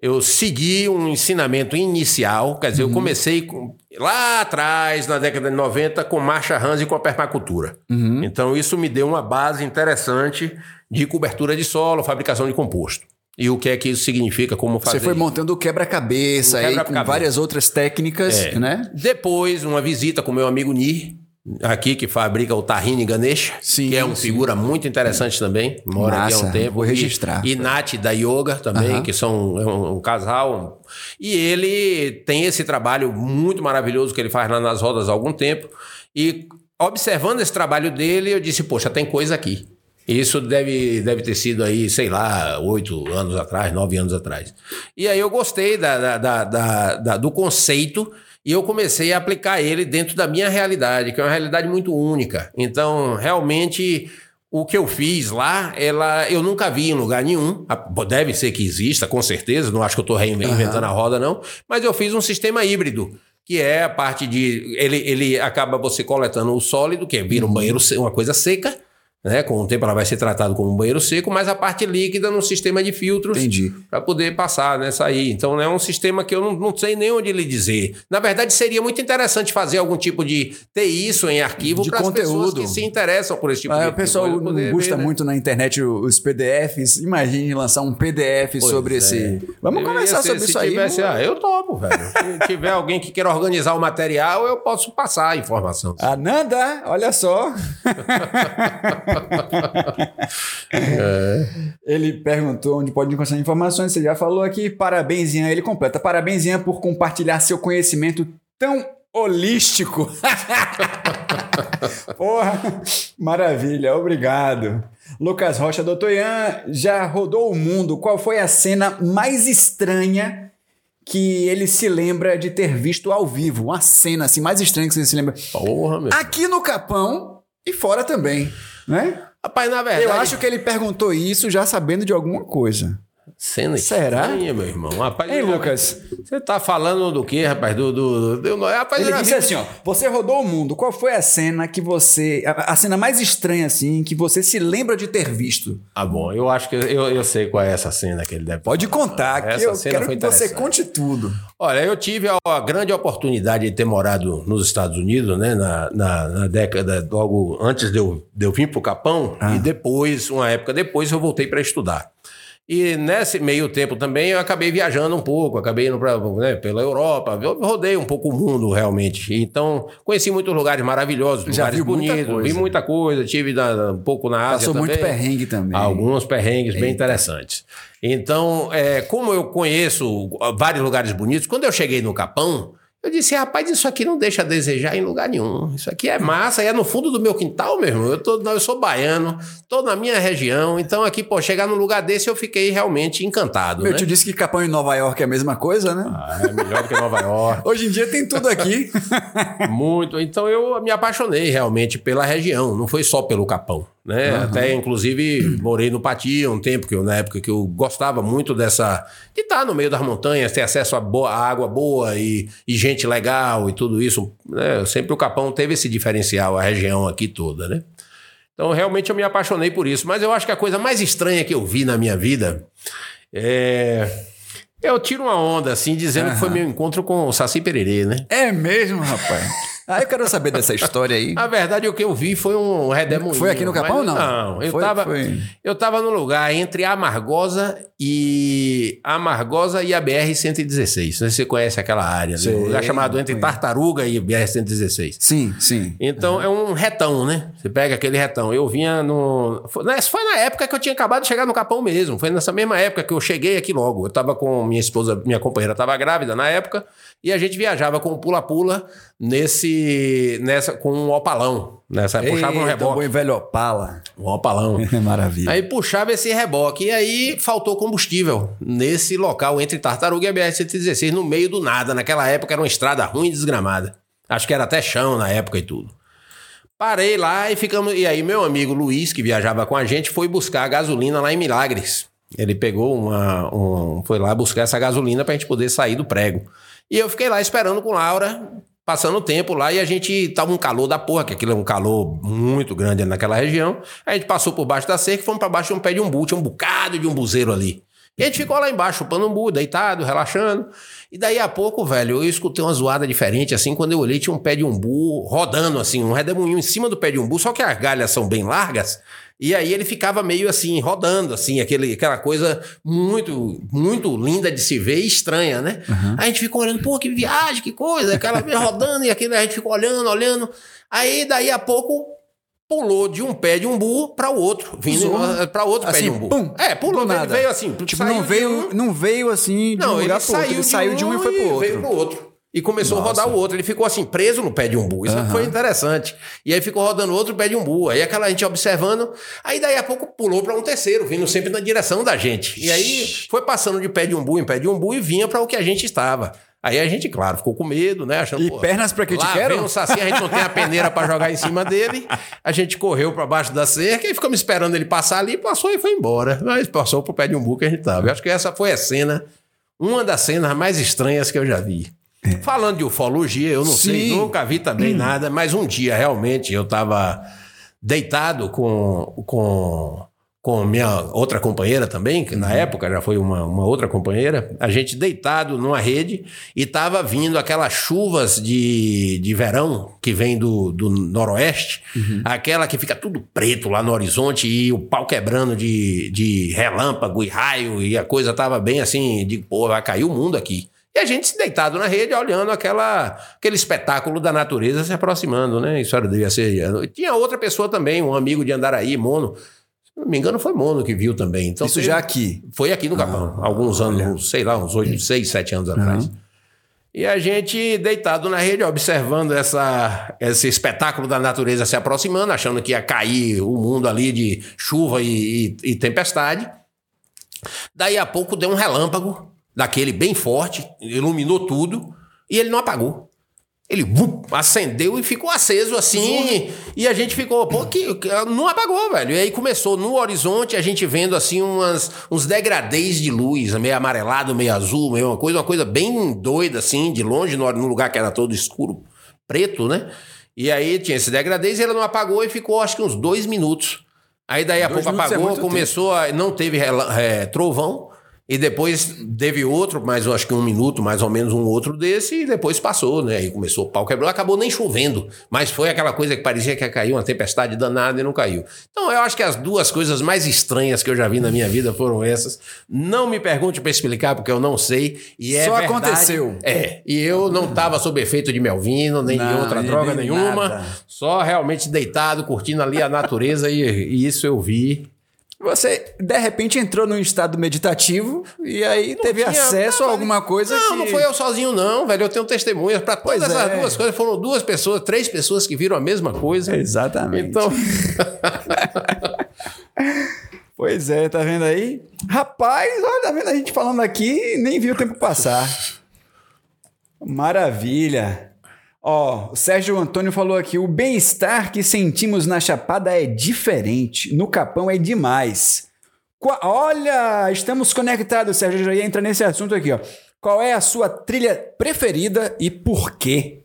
eu segui um ensinamento inicial. Quer dizer, eu comecei com- lá atrás, na década de 90, com marcha Hans e com a permacultura. Então, isso me deu uma base interessante de cobertura de solo, fabricação de composto. E o que é que isso significa, como fazer. Você foi montando o quebra-cabeça O aí com várias outras técnicas, É. né? Depois, uma visita com meu amigo Nir, aqui que fabrica o Tahini Ganesha, Sim, que é uma sim. figura muito interessante também. Mora aqui há Massa, um tempo. vou E- registrar. E, Nath da Yoga também, que são é um, um casal. E ele tem esse trabalho muito maravilhoso que ele faz lá nas rodas há algum tempo. E observando esse trabalho dele, eu disse, poxa, tem coisa aqui. Isso deve, deve ter sido aí, sei lá, oito anos atrás, nove anos atrás. E aí eu gostei da- da- da- da- do conceito e eu comecei a aplicar ele dentro da minha realidade, que é uma realidade muito única. Então, realmente, o que eu fiz lá, ela, eu nunca vi em lugar nenhum. Deve ser que exista, com certeza. Não acho que eu estou reinventando a roda, não. Mas eu fiz um sistema híbrido. Que é a parte de. Ele, ele acaba você coletando o sólido, que vira um banheiro, se- uma coisa seca, né? Com o tempo ela vai ser tratada como um banheiro seco, mas a parte líquida no sistema de filtros para poder passar, né, sair. Então é um sistema que eu não, não sei nem onde lhe dizer. Na verdade, seria muito interessante fazer algum tipo de ter isso em arquivo para as pessoas que se interessam por esse tipo Ah, de o pessoal não gosta ver, né? muito na internet os PDFs. Imagine lançar um PDF Pois sobre é. esse. Vamos conversar sobre se isso aí. tivesse- vamos- ah, eu topo, velho. Se tiver alguém que queira organizar o material, eu posso passar a informação. Ananda, olha só. Ele perguntou onde pode encontrar informações, você já falou aqui. Parabéns, Ian. Ele completa. Parabéns, Ian, por compartilhar seu conhecimento tão holístico. Porra, maravilha, obrigado. Lucas Rocha, doutor Ian, já rodou o mundo. Qual foi a cena mais estranha que ele se lembra de ter visto ao vivo? Uma cena assim mais estranha que você se lembra. Porra, meu. Aqui no Capão e fora também, né? Rapaz, na verdade. Eu acho que ele perguntou isso já sabendo de alguma coisa. Cena Será? estranha, meu irmão. Rapaz, eu- Lucas? Você tá falando do quê, rapaz? Do. do, do, do rapaz, Ele disse assim, ó, você rodou o mundo, qual foi a cena que você, a, a cena mais estranha assim, que você se lembra de ter visto? Ah, bom, eu acho que eu, eu sei qual é essa cena que ele deve Pode contar, que Essa eu cena quero foi que você conte tudo. Olha, eu tive a, a grande oportunidade de ter morado nos Estados Unidos, né? Na, na, na década, logo antes de eu, de eu vir para o Capão, Ah. e depois, uma época depois, eu voltei para estudar. E nesse meio tempo também eu acabei viajando um pouco, acabei indo pra, né, pela Europa, eu rodei um pouco o mundo realmente. Então, conheci muitos lugares maravilhosos, Já lugares muita bonitos, coisa. vi muita coisa, tive na- um pouco na Ásia Passou também. muito perrengue também. Alguns perrengues bem interessantes. Então, é, como eu conheço vários lugares bonitos, quando eu cheguei no Capão, eu disse, rapaz, isso aqui não deixa a desejar em lugar nenhum. Isso aqui é massa, é no fundo do meu quintal mesmo. Eu, tô, eu sou baiano, tô na minha região, então aqui, pô, chegar num lugar desse eu fiquei realmente encantado. Eu né? te disse que Capão em Nova York é a mesma coisa, né? Ah, é melhor do que Nova York. Hoje em dia tem tudo aqui. Muito. Então eu me apaixonei realmente pela região, não foi só pelo Capão. Né? Até, inclusive, morei no Patia um tempo, que eu, na época que eu gostava muito dessa. de estar no meio das montanhas, ter acesso a, boa, a água boa e, e gente legal e tudo isso. Né? Sempre o Capão teve esse diferencial, a região aqui toda, né? Então, realmente eu me apaixonei por isso. Mas eu acho que a coisa mais estranha que eu vi na minha vida é. Eu tiro uma onda, assim, dizendo que foi meu encontro com o Saci Pererê, né? É mesmo, rapaz. Ah, eu quero saber dessa história aí. Na verdade, o que eu vi foi um redemoinho. Foi aqui no Capão ou não? Não, eu Foi- tava, foi- eu tava no lugar entre a Amargosa e a Amargosa e a BR-116. Não sei se você conhece aquela área. Né? Um lugar chamado entre. Tartaruga e BR-116. Sim, sim. Então é um retão, né? Você pega aquele retão. Eu vinha no. Foi, né, foi na época que eu tinha acabado de chegar no Capão mesmo. Foi nessa mesma época que eu cheguei aqui logo. Eu tava com minha esposa, minha companheira estava grávida na época, e a gente viajava com o pula-pula nesse. nessa com um opalão. Nessa, puxava um Eita, reboque. bom e velho Opala. Um opalão. Maravilha. Aí puxava esse reboque. E aí faltou combustível nesse local entre Tartaruga e a BR-116, no meio do nada. Naquela época era uma estrada ruim e desgramada. Acho que era até chão na época e tudo. Parei lá e ficamos. E aí, meu amigo Luiz, que viajava com a gente, foi buscar a gasolina lá em Milagres. Ele pegou uma. Um, foi lá buscar essa gasolina pra gente poder sair do prego. E eu fiquei lá esperando com Laura, passando o tempo lá, e a gente tava um calor da porra, que aquilo é um calor muito grande naquela região. A gente passou por baixo da cerca e fomos pra baixo de um pé de umbu, tinha um bocado de umbuzeiro ali. E a gente ficou lá embaixo, chupando umbu, deitado, relaxando. E daí a pouco, velho, eu escutei uma zoada diferente, assim, quando eu olhei, tinha um pé de umbu rodando, assim, um redemoinho em cima do pé de umbu, só que as galhas são bem largas, e aí ele ficava meio assim, rodando, assim, aquele, aquela coisa muito, muito linda de se ver e estranha, né? Aí a gente ficou olhando, pô, que viagem, que coisa, aquela rodando, e aquilo, a gente ficou olhando, olhando. Aí daí a pouco pulou de um pé de umbu para o outro, vindo para outro pé Assim, de umbu. pum, é, pulou, ele nada. veio assim, Tipo, não de veio, um- não veio assim de não, um ele lugar outro. saiu, Ele saiu de um e foi pro veio outro. pro outro. E começou a rodar o outro. Ele ficou assim, preso no pé de umbu. Isso foi interessante. E aí ficou rodando outro pé de umbu. Aí aquela gente observando. Aí daí a pouco pulou para um terceiro, vindo sempre na direção da gente. E aí foi passando de pé de umbu em pé de umbu e vinha para o que a gente estava. Aí a gente, claro, ficou com medo, né? Achando, E pô, pernas pra que te quero? vem um saci, a gente não tem a peneira para jogar em cima dele. A gente correu para baixo da cerca e ficamos esperando ele passar ali, passou e foi embora. Mas passou pro pé de umbu que a gente tava. Eu acho que essa foi a cena, uma das cenas mais estranhas que eu já vi. Falando de ufologia, eu não sei, Sim. nunca vi também nada, mas um dia realmente eu estava deitado com, com, com minha outra companheira também, que na época já foi uma, uma outra companheira, a gente deitado numa rede e estava vindo aquelas chuvas de, de verão que vem do, do noroeste, aquela que fica tudo preto lá no horizonte e o pau quebrando de, de relâmpago e raio e a coisa tava bem assim, de pô, vai cair o mundo aqui. E a gente deitado na rede, olhando aquela, aquele espetáculo da natureza se aproximando, né? Isso era- devia ser. Tinha outra pessoa também, um amigo de Andaraí, Mono. Se não me engano, foi Mono que viu também. Então, Isso já aqui. Foi aqui no Capão, alguns anos, uns, sei lá, uns oito, seis, sete anos atrás. E a gente deitado na rede, observando essa, esse espetáculo da natureza se aproximando, achando que ia cair o mundo ali de chuva e, e- e tempestade. Daí a pouco deu um relâmpago, daquele bem forte, iluminou tudo, e ele não apagou. Ele acendeu e ficou aceso assim. E a gente ficou, pô, que, que- não apagou, velho. E aí começou no horizonte a gente vendo assim umas, uns degradês de luz, meio amarelado, meio azul, meio uma coisa, uma coisa bem doida assim, de longe, no, no lugar que era todo escuro, preto, né? E aí tinha esse degradês e ele não apagou e ficou acho que uns dois minutos. Aí daí a Dois pouco é apagou, muito começou a. Não teve é, trovão. E depois teve outro, mais eu acho que um minuto, mais ou menos um outro desse, e depois passou, né? Aí começou o pau quebrou, acabou nem chovendo. Mas foi aquela coisa que parecia que ia cair uma tempestade danada e não caiu. Então eu acho que as duas coisas mais estranhas que eu já vi na minha vida foram essas. Não me pergunte para explicar, porque eu não sei. E é Só verdade. aconteceu. É. E eu não estava sob efeito de Melvino, nem de Não, outra nem- droga nenhuma. nada. Só realmente deitado, curtindo ali a natureza, e, e isso eu vi. Você, de repente, entrou num estado meditativo e aí teve tinha- acesso a não, alguma coisa Não, que... não foi eu sozinho, não, velho. Eu tenho testemunhas para todas Pois essas é. duas coisas. Foram duas pessoas, três pessoas que viram a mesma coisa. Exatamente. Então, Pois é, tá vendo aí? Rapaz, olha, tá vendo a gente falando aqui nem viu o tempo passar. Maravilha. Ó, o Sérgio Antônio falou aqui: o bem-estar que sentimos na Chapada é diferente, no Capão é demais. Qua- Olha, estamos conectados, Sérgio. Eu já ia entrar nesse assunto aqui, ó. Qual é a sua trilha preferida e por quê?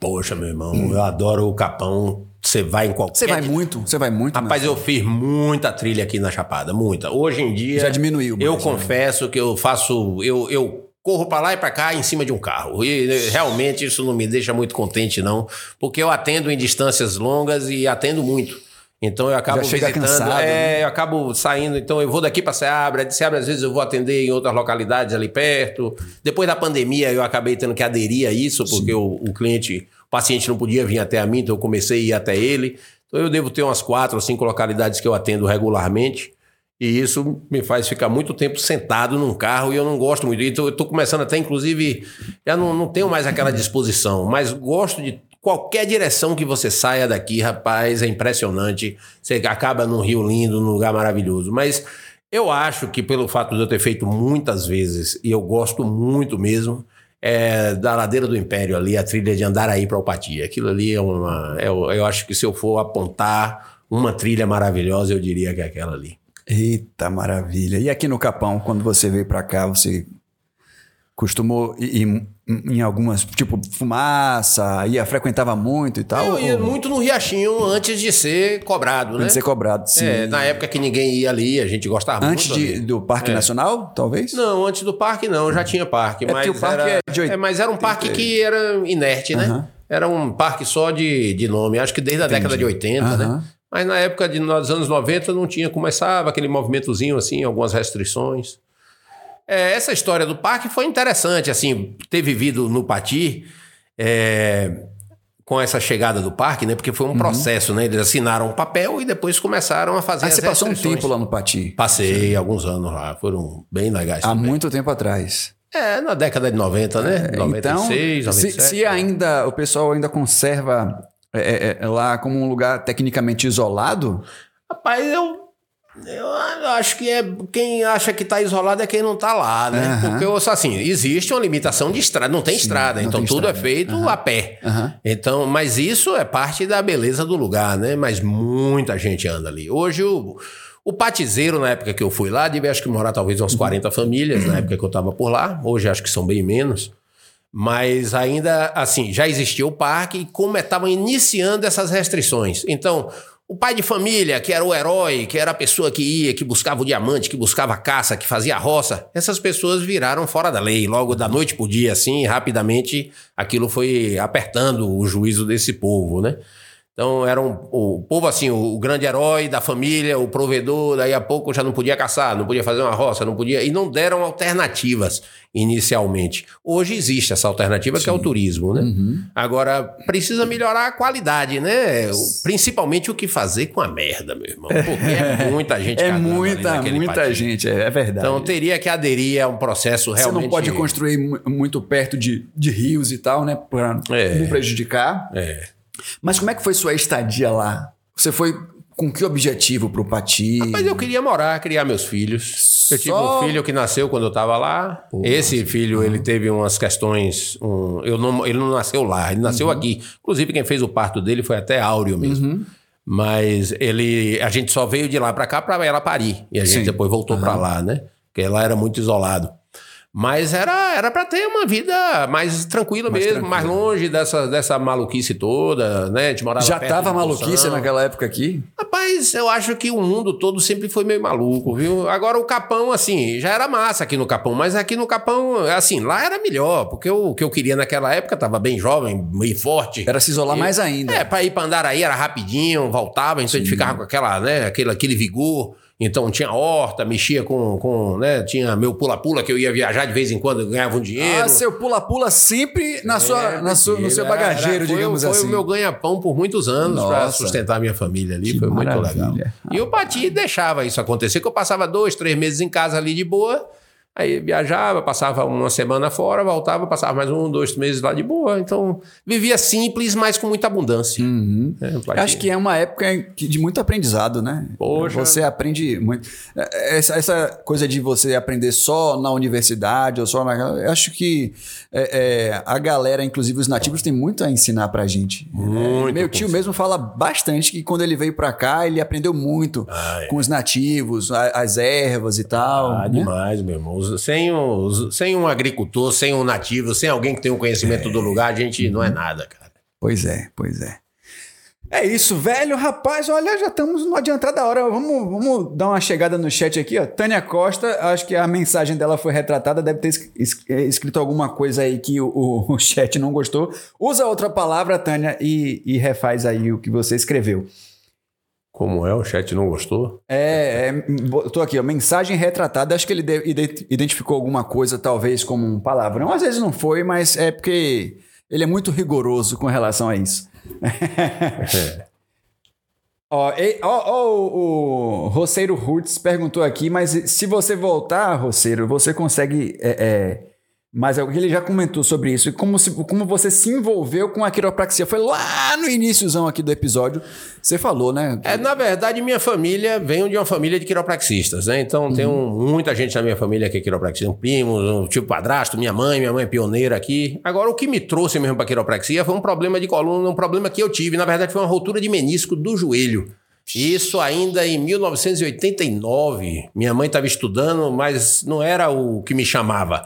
poxa, meu irmão, eu adoro o Capão. Você vai em qualquer. Você vai muito? Você vai muito? Rapaz, eu fiz muita trilha aqui na Chapada, muita. Hoje em dia. Já diminuiu Eu mais, né? confesso que eu faço. Eu, eu corro pra lá e pra cá em cima de um carro. E eh, realmente isso não me deixa muito contente, não. Porque eu atendo em distâncias longas e atendo muito. Então eu acabo visitando. cansado, é, né? eu acabo saindo. Então eu vou daqui pra Seabra. De Seabra, às vezes, eu vou atender em outras localidades ali perto. Depois da pandemia, eu acabei tendo que aderir a isso, porque o, o cliente, o paciente não podia vir até a mim, então eu comecei a ir até ele. Então eu devo ter umas quatro ou cinco localidades que eu atendo regularmente. E isso me faz ficar muito tempo sentado num carro e eu não gosto muito. Então eu tô começando até, inclusive, já não, não tenho mais aquela disposição, mas gosto de qualquer direção que você saia daqui, rapaz, é impressionante. Você acaba num rio lindo, num lugar maravilhoso. Mas eu acho que pelo fato de eu ter feito muitas vezes, e eu gosto muito mesmo, é, da ladeira do Império ali, a trilha de Andaraí para Alpati. Aquilo ali é uma. é eu acho que se eu for apontar uma trilha maravilhosa, eu diria que é aquela ali. Eita maravilha. E aqui no Capão, quando você veio pra cá, você costumou ir em, algumas, tipo, fumaça, ia, frequentava muito e tal? Eu ia ou- muito no Riachinho antes de ser cobrado, né? Antes de ser cobrado, sim. É, na época que ninguém ia ali, a gente gostava Antes muito. ali. do Parque É. Nacional, talvez? Não, antes do parque não, já tinha parque. É mas o parque era, é de oit- mas era um parque que era inerte, né? Era um parque só de, de nome, acho que desde a década de 80, né? Mas na época de, nos anos 90 não tinha, começava aquele movimentozinho assim, algumas restrições. É, essa história do parque foi interessante, assim, ter vivido no Pati é, com essa chegada do parque, né? Porque foi um processo, né? Eles assinaram um papel e depois começaram a fazer Aí as você passou um tempo lá no Pati. Passei alguns anos lá, foram bem legais. Há também. muito tempo atrás. É, na década de 90, né? 96, então, se, 97. se ainda o pessoal ainda conserva é, é, é, lá como um lugar tecnicamente isolado, Rapaz, eu, eu acho que é quem acha que tá isolado é quem não tá lá, né? Aham. Porque eu, assim, existe uma limitação de estrada, não tem estrada, não então tem tudo estrada. é feito a pé. Aham. Então, mas isso é parte da beleza do lugar, né? Mas muita gente anda ali. Hoje o o patizeiro, na época que eu fui lá, devia acho que morar talvez umas 40 famílias, na época que eu tava por lá. Hoje acho que são bem menos. Mas ainda, assim, já existia o parque e como estavam iniciando essas restrições. Então, o pai de família, que era o herói, que era a pessoa que ia, que buscava o diamante, que buscava a caça, que fazia a roça, essas pessoas viraram fora da lei. Logo da noite pro dia, assim, rapidamente, aquilo foi apertando o juízo desse povo, né? Então era um, o povo assim, o, o grande herói da família, o provedor, daí a pouco já não podia caçar, não podia fazer uma roça, não podia. E não deram alternativas inicialmente. Hoje existe essa alternativa que é o turismo, né? Uhum. Agora, precisa melhorar a qualidade, né? Principalmente o que fazer com a merda, meu irmão. Porque é muita gente é muita, muita patinho. gente, é, é verdade. Então teria que aderir a um processo Você realmente. não pode construir mu- muito perto de, de rios e tal, né? Pra É. não prejudicar. É. Mas como é que foi sua estadia lá? Você foi com que objetivo pro Pati? Mas eu queria morar, criar meus filhos. Eu tive Só- um filho que nasceu quando eu estava lá. Esse filho, ele teve umas questões. um, eu não, ele não nasceu lá, ele nasceu aqui. Inclusive, quem fez o parto dele foi até Áureo mesmo. Mas ele, a gente só veio de lá para cá para ela parir. E a gente Sim. depois voltou para lá, né? Porque lá era muito isolado. Mas era era para ter uma vida mais tranquila Mais mesmo, tranquila. mais longe dessa, dessa maluquice toda, né? A gente morava Já tava de maluquice naquela época aqui? Rapaz, eu acho que o mundo todo sempre foi meio maluco, viu? Agora o Capão, assim, já era massa aqui no Capão, mas aqui no Capão, assim, lá era melhor, porque o que eu queria naquela época tava bem jovem, meio forte. Era se isolar E- mais ainda. É, pra ir pra Andaraí era rapidinho, voltava, então a gente ficava com aquela, né, aquele, aquele vigor. Então tinha horta, mexia com, com né, tinha meu pula-pula que eu ia viajar de vez em quando, eu ganhava um dinheiro. Ah, seu pula-pula sempre na sua, É, na sua, no seu bagageiro, era- foi, digamos foi assim. o meu ganha-pão por muitos anos para sustentar minha família ali. Foi muito maravilha. legal. E o Pati deixava isso acontecer, que eu passava dois, três meses em casa ali de boa. Aí viajava, passava uma semana fora, voltava, passava mais um, dois meses lá de boa. Então, vivia simples, mas com muita abundância. Uhum. É, Acho que é uma época de muito aprendizado, né? Poxa. Você aprende muito. Essa, essa coisa de você aprender só na universidade ou só na. Eu acho que é, é, a galera, inclusive os nativos, tem muito a ensinar pra gente. Muito, Meu tio mesmo fala bastante que quando ele veio pra cá, ele aprendeu muito com os nativos, as ervas e tal. Ah, né? demais, meu irmão. Sem, os- sem um agricultor, sem um nativo, sem alguém que tenha um conhecimento do lugar, a gente não é nada, cara. Pois é, pois é. É isso, velho. Rapaz, olha, já estamos no adiantado da hora. Vamos, vamos dar uma chegada no chat aqui, ó. Tânia Costa, acho que a mensagem dela foi retratada, deve ter é, escrito alguma coisa aí que o, o- o chat não gostou. Usa outra palavra, Tânia, e, e refaz aí o que você escreveu. Como é? O chat não gostou? É, é, tô aqui, ó, mensagem retratada. Acho que ele de- ide- identificou alguma coisa, talvez como um palavrão. Às vezes não foi, mas é porque ele é muito rigoroso com relação a isso. Ó, e- ó, ó, o, o Roceiro Hurtz perguntou aqui, mas se você voltar, Roceiro, você consegue é, é, Mas é o que ele já comentou sobre isso. E como, se, como você se envolveu com a quiropraxia. Foi lá no iníciozão aqui do episódio. Você falou, né? É, na verdade, minha família vem de uma família de quiropraxistas, né? Então tem um- muita gente na minha família que é quiropraxista, um primo, um tio padrasto, minha mãe, minha mãe é pioneira aqui. Agora, o que me trouxe mesmo para quiropraxia foi um problema de coluna, um problema que eu tive. Na verdade, foi uma ruptura de menisco do joelho. Isso ainda em 1989. Minha mãe estava estudando, mas não era o que me chamava.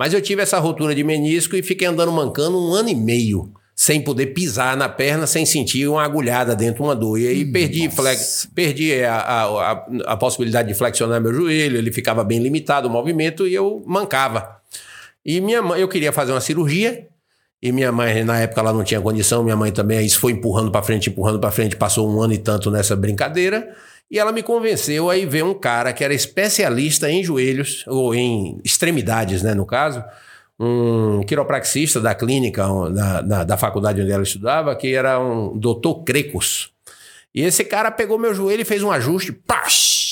Mas eu tive essa ruptura de menisco e fiquei andando mancando um ano e meio. Sem poder pisar na perna, sem sentir uma agulhada dentro, uma dor. E aí perdi, flex, perdi a, a, a, a possibilidade de flexionar meu joelho, ele ficava bem limitado o movimento e eu mancava. E minha mãe, eu queria fazer uma cirurgia, e minha mãe, na época, ela não tinha condição. Minha mãe também, isso foi empurrando para frente, empurrando para frente, passou um ano e tanto nessa brincadeira. E ela me convenceu a ir ver um cara que era especialista em joelhos, ou em extremidades, né, no caso, um quiropraxista da clínica, da, da, da faculdade onde ela estudava, que era um doutor Crecos. E esse cara pegou meu joelho e fez um ajuste, pá,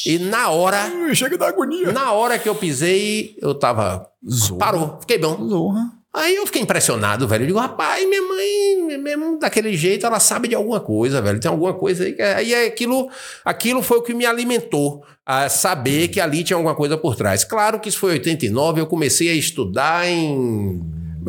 e na hora, Chega da agonia. na hora que eu pisei, eu tava. Parou, fiquei bom. Zorra. Aí eu fiquei impressionado, velho. Eu digo, rapaz, minha mãe, mesmo daquele jeito, ela sabe de alguma coisa, velho. Tem alguma coisa aí. que- Aí é aquilo, aquilo foi o que me alimentou a saber que ali tinha alguma coisa por trás. Claro que isso foi em 89, eu comecei a estudar em.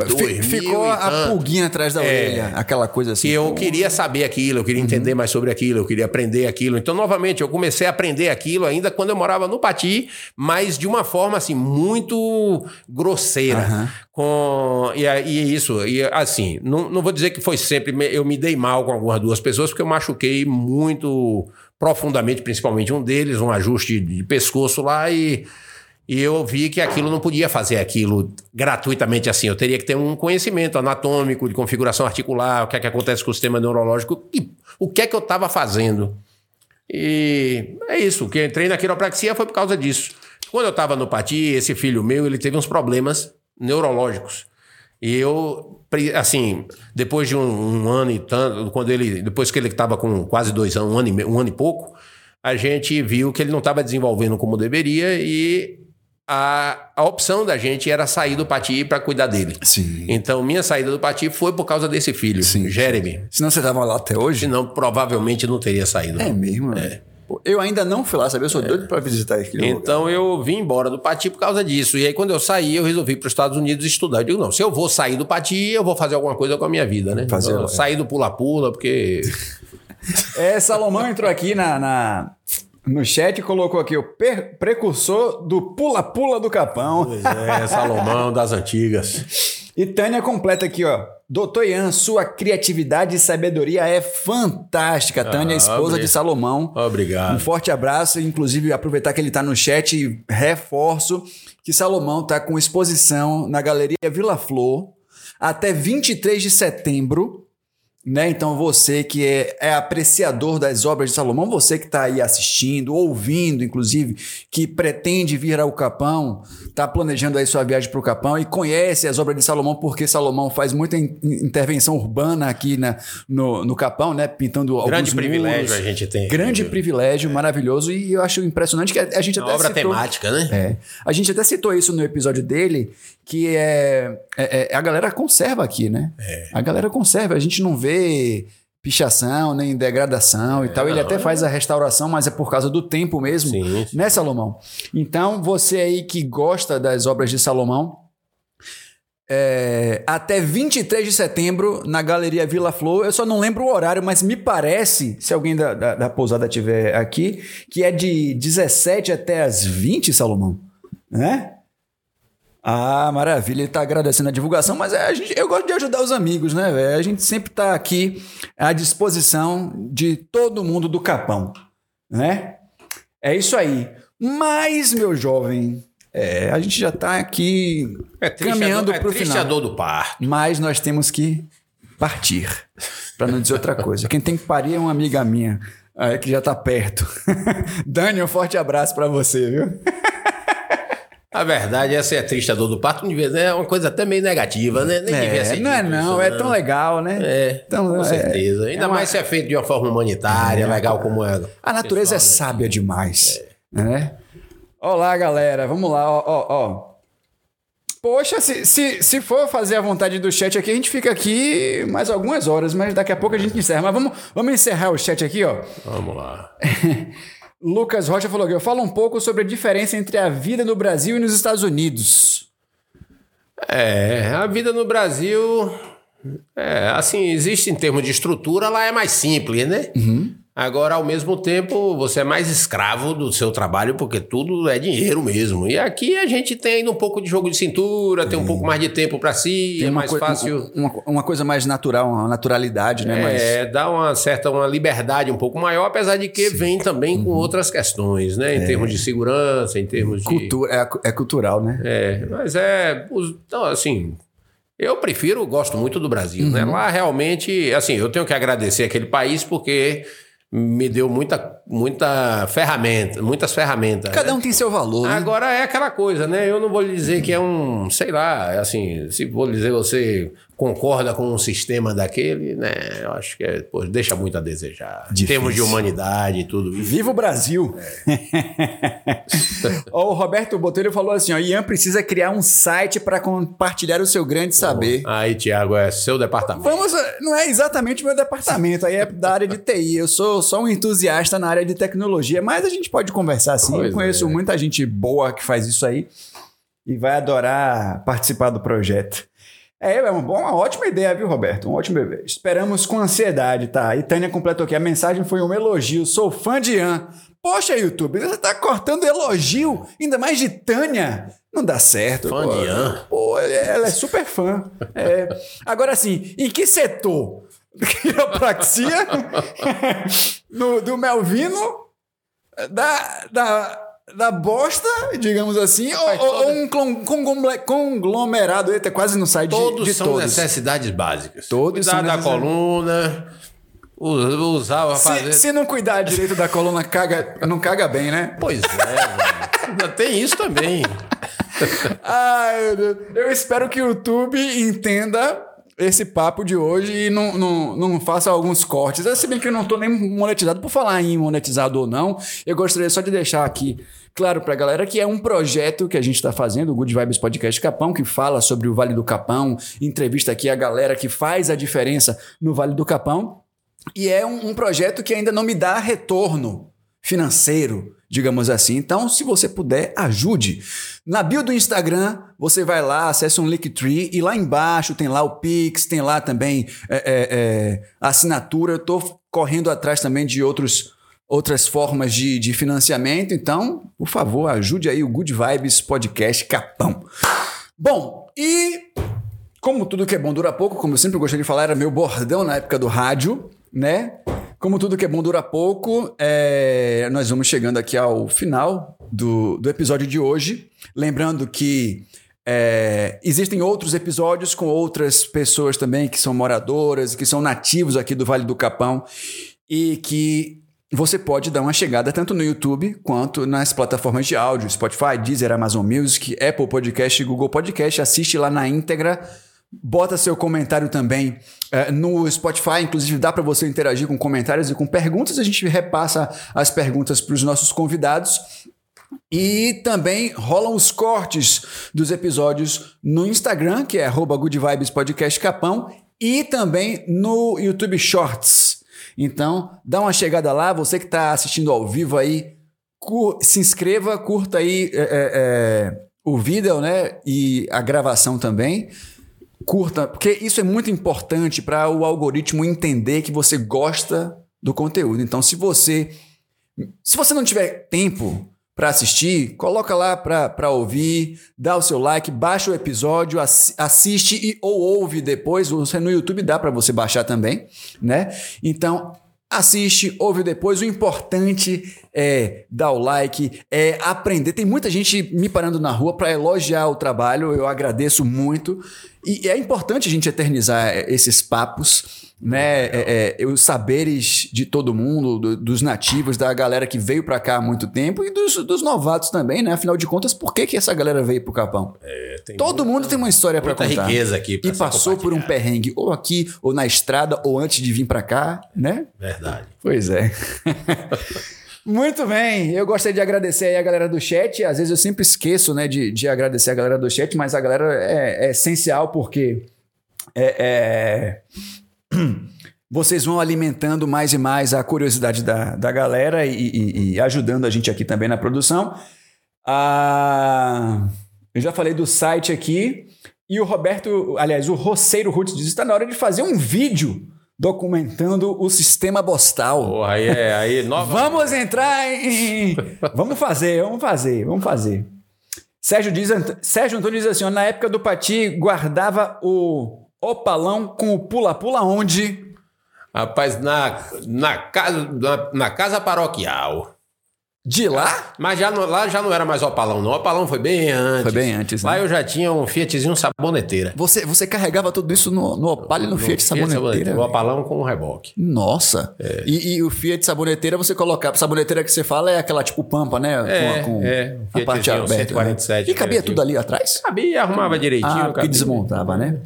Fi- 2000 Ficou a tanto. pulguinha atrás da É. orelha. Aquela coisa assim. Eu queria saber aquilo, eu queria entender mais sobre aquilo, eu queria aprender aquilo. Então, novamente, eu comecei a aprender aquilo ainda quando eu morava no Pati, mas de uma forma assim muito grosseira. Com e, e isso, e assim, não, não vou dizer que foi sempre eu me dei mal com algumas duas pessoas porque eu machuquei muito profundamente, principalmente um deles, um ajuste de pescoço lá e e eu vi que aquilo não podia fazer aquilo gratuitamente assim. Eu teria que ter um conhecimento anatômico, de configuração articular, o que é que acontece com o sistema neurológico, e o que é que eu estava fazendo. E é isso. O que eu entrei na quiropraxia foi por causa disso. Quando eu estava no Pati, esse filho meu, ele teve uns problemas neurológicos. E eu, assim, depois de um, um ano e tanto, quando ele, depois que ele estava com quase dois anos, um ano e, um ano e pouco, a gente viu que ele não estava desenvolvendo como deveria e a, a opção da gente era sair do Pati para cuidar dele. Sim. Então, minha saída do Pati foi por causa desse filho, Sim. Jeremy. Senão você tava lá até hoje? Senão, provavelmente não teria saído. É mesmo? Pô, Eu ainda não fui lá, sabe? Eu sou doido pra visitar aquele lugar. Então eu vim embora do Pati por causa disso. E aí, quando eu saí, eu resolvi ir para os Estados Unidos estudar. Eu digo, não, se eu vou sair do Pati, eu vou fazer alguma coisa com a minha vida, né? Fazer, Então, é. sair do pula-pula, porque. É, Salomão entrou aqui na, na- no chat colocou aqui o precursor do pula-pula do Capão. é, Salomão das antigas. E Tânia completa aqui, ó. Doutor Ian, sua criatividade e sabedoria é fantástica. Tânia, esposa obri- de Salomão. Obrigado. Um forte abraço, inclusive aproveitar que ele está no chat e reforço que Salomão está com exposição na Galeria Vila Flor até 23 de setembro. Né? Então você que é, é apreciador das obras de Salomão, você que está aí assistindo, ouvindo, inclusive, que pretende vir ao Capão, está planejando aí sua viagem para o Capão e conhece as obras de Salomão, porque Salomão faz muita in- intervenção urbana aqui na, no, no Capão, né? Pintando Grande alguns privilégio muros. a gente tem. Grande privilégio, maravilhoso, e eu acho impressionante que a, a gente Uma até obra citou, temática, né? É, a gente até citou isso no episódio dele, que é, é- é- a galera conserva aqui, né? É. A galera conserva, a gente não vê pichação, nem degradação e tal. Ele não, até é. faz a restauração, mas é por causa do tempo mesmo, Sim, sim. né, Salomão? Então, você aí que gosta das obras de Salomão, é, até 23 de setembro na Galeria Vila Flor. Eu só não lembro o horário, mas me parece, se alguém da, da, da pousada tiver aqui, que é de 17 até as 20, Salomão. Né? Ah, maravilha. Ele tá agradecendo a divulgação, mas é, a gente, eu gosto de ajudar os amigos, né, velho? A gente sempre tá aqui à disposição de todo mundo do Capão, né? É isso aí. Mas, meu jovem, é, a gente já tá aqui É caminhando a dor, pro é final. a dor do parto. Mas nós temos que partir, para não dizer outra coisa. Quem tem que parir é uma amiga minha, é, que já tá perto. Dani, um forte abraço para você, viu? A verdade, essa é triste a dor do parto, não devia- é uma coisa até meio negativa, né? Nem devia É, ser não é não, isso, é tão legal, né? É, Então, com é- certeza. Ainda é uma- mais se é feito de uma forma humanitária, legal como é. A natureza é Pessoal, né? sábia demais, né? Olá, galera, vamos lá, ó, ó, ó. Poxa, se, se, se for fazer a vontade do chat aqui, a gente fica aqui mais algumas horas, mas daqui a pouco a gente encerra. Mas vamos, vamos encerrar o chat aqui, ó. Vamos lá. Lucas Rocha falou que eu falo um pouco sobre a diferença entre a vida no Brasil e nos Estados Unidos. É, a vida no Brasil, é, assim, existe em termos de estrutura, lá é mais simples, né? Agora, ao mesmo tempo, você é mais escravo do seu trabalho, porque tudo é dinheiro mesmo. E aqui a gente tem ainda um pouco de jogo de cintura, tem um pouco mais de tempo para si, Tem é mais fácil. Uma, uma coisa mais natural, uma naturalidade, né? Mas- É, dá uma certa uma liberdade um pouco maior, apesar de que vem também com outras questões, né? Em termos de segurança, em termos de. cultura, é, é cultural, né? É, mas é. Então, assim. Eu prefiro, gosto muito do Brasil, né? Uhum. Lá realmente, assim, eu tenho que agradecer aquele país porque me deu muita, muita ferramenta, muitas ferramentas. Cada né? um tem seu valor, né? Agora é aquela coisa, né? Eu não vou lhe dizer que é um, sei lá, assim, se vou lhe dizer você concorda com um sistema daquele, né? Eu acho que é, pô, deixa muito a desejar. Em Difícil. termos de humanidade e tudo isso. Viva o Brasil! Ó, o Roberto Botelho falou assim: ó, Ian precisa criar um site para compartilhar o seu grande saber. Aí, Tiago, é seu departamento. Vamos, não é exatamente o meu departamento, aí é da área de TI. Eu sou só um entusiasta na área de tecnologia, mas a gente pode conversar assim. Eu conheço é. muita gente boa que faz isso aí e vai adorar participar do projeto. É, é uma, boa, uma ótima ideia, viu, Roberto? Um ótimo ideia. Esperamos com ansiedade, tá? E Tânia completou aqui. A mensagem foi um elogio. Sou fã de Ian. Poxa, YouTube, você tá cortando elogio, ainda mais de Tânia. Não dá certo. Fã pô. de Ian? Pô, ela é super fã. É. Agora, assim, em que setor? Quiropraxia? no, do Melvino? Da, da, da bosta, digamos assim? Ou, ou- um conglomerado? Eita, quase não sai de, Todos de são todos. necessidades básicas. Todos Cuidar são da coluna, us- usar, fazer... Se, se não cuidar direito da coluna, caga, não caga bem, né? Pois é, velho. tem isso também. Ai, meu Deus. Eu espero que o YouTube entenda esse papo de hoje e não, não, não faça alguns cortes. Se bem que eu não tô nem monetizado, por falar em monetizado ou não, eu gostaria só de deixar aqui claro pra galera que é um projeto que a gente tá fazendo, o Good Vibes Podcast Capão, que fala sobre o Vale do Capão, entrevista aqui a galera que faz a diferença no Vale do Capão. E é um, um projeto que ainda não me dá retorno financeiro, digamos assim. Então, se você puder, ajude. Na bio do Instagram, você vai lá, acessa um Linktree e lá embaixo tem lá o Pix, tem lá também é, é, é, a assinatura. Eu tô correndo atrás também de outros, outras formas de, de financiamento. Então, por favor, ajude aí o Good Vibes Podcast Capão. Bom, e como tudo que é bom dura pouco, como eu sempre gostei de falar, era meu bordão na época do rádio, né? Como tudo que é bom dura pouco, é, nós vamos chegando aqui ao final do, do episódio de hoje. Lembrando que é, existem outros episódios com outras pessoas também que são moradoras, que são nativos aqui do Vale do Capão e que você pode dar uma chegada tanto no YouTube quanto nas plataformas de áudio, Spotify, Deezer, Amazon Music, Apple Podcast e Google Podcast. Assiste lá na íntegra. Bota seu comentário também eh, no Spotify, inclusive dá para você interagir com comentários e com perguntas. A gente repassa as perguntas para os nossos convidados. E também rolam os cortes dos episódios no Instagram, que é arroba Good Vibes Podcast Capão, e também no YouTube Shorts. Então, dá uma chegada lá, você que está assistindo ao vivo aí, se inscreva, curta aí é, é, é, o vídeo, né? E a gravação também. Curta, porque isso é muito importante para o algoritmo entender que você gosta do conteúdo. Então, se você se você não tiver tempo para assistir, coloca lá para ouvir, dá o seu like, baixa o episódio, assi- assiste e, ou ouve depois. Você no YouTube dá para você baixar também, né? Então assiste, ouve depois. O importante é dar o like, é aprender. Tem muita gente me parando na rua para elogiar o trabalho. Eu agradeço muito e é importante a gente eternizar esses papos né, é, é, os saberes de todo mundo, do- dos nativos, da galera que veio pra cá há muito tempo e dos, dos novatos também, né? Afinal de contas, por que, que essa galera veio pro Capão? tem todo mundo tem uma história pra muita contar. riqueza aqui pra E passou por um perrengue, ou aqui, ou na estrada, ou antes de vir pra cá, né? Verdade. Pois é. Muito bem, eu gostaria de agradecer aí a galera do chat. Às vezes eu sempre esqueço, né, de, de agradecer a galera do chat, mas a galera é, é essencial porque é, é, vocês vão alimentando mais e mais a curiosidade da, da galera e, e- e ajudando a gente aqui também na produção. Ah, eu já falei do site aqui e o Roberto, aliás, o Roceiro Roots diz: está na hora de fazer um vídeo documentando o sistema postal. Porra, aí é. Aí, nova... Vamos entrar em. vamos fazer, vamos fazer, vamos fazer. Sérgio, diz, Sérgio Antônio diz assim: na época do Pati, guardava o opalão com o pula-pula onde? Rapaz, na, na, casa, na, na casa paroquial. De lá? Mas já não- lá já não era mais opalão, não. O opalão foi bem antes. Foi bem antes, Lá né? eu já tinha um Fiatzinho saboneteira. Você, você carregava tudo isso no, no Opala e no, Fiat Saboneteira? O velho? opalão com o reboque. Nossa! E, e o Fiat Saboneteira você colocava. Saboneteira que você fala é aquela tipo pampa, né? É, com, com é. a parte aberta. 147, né? E cabia né? tudo ali atrás? Cabia, arrumava direitinho. Ah, cabia. desmontava, né?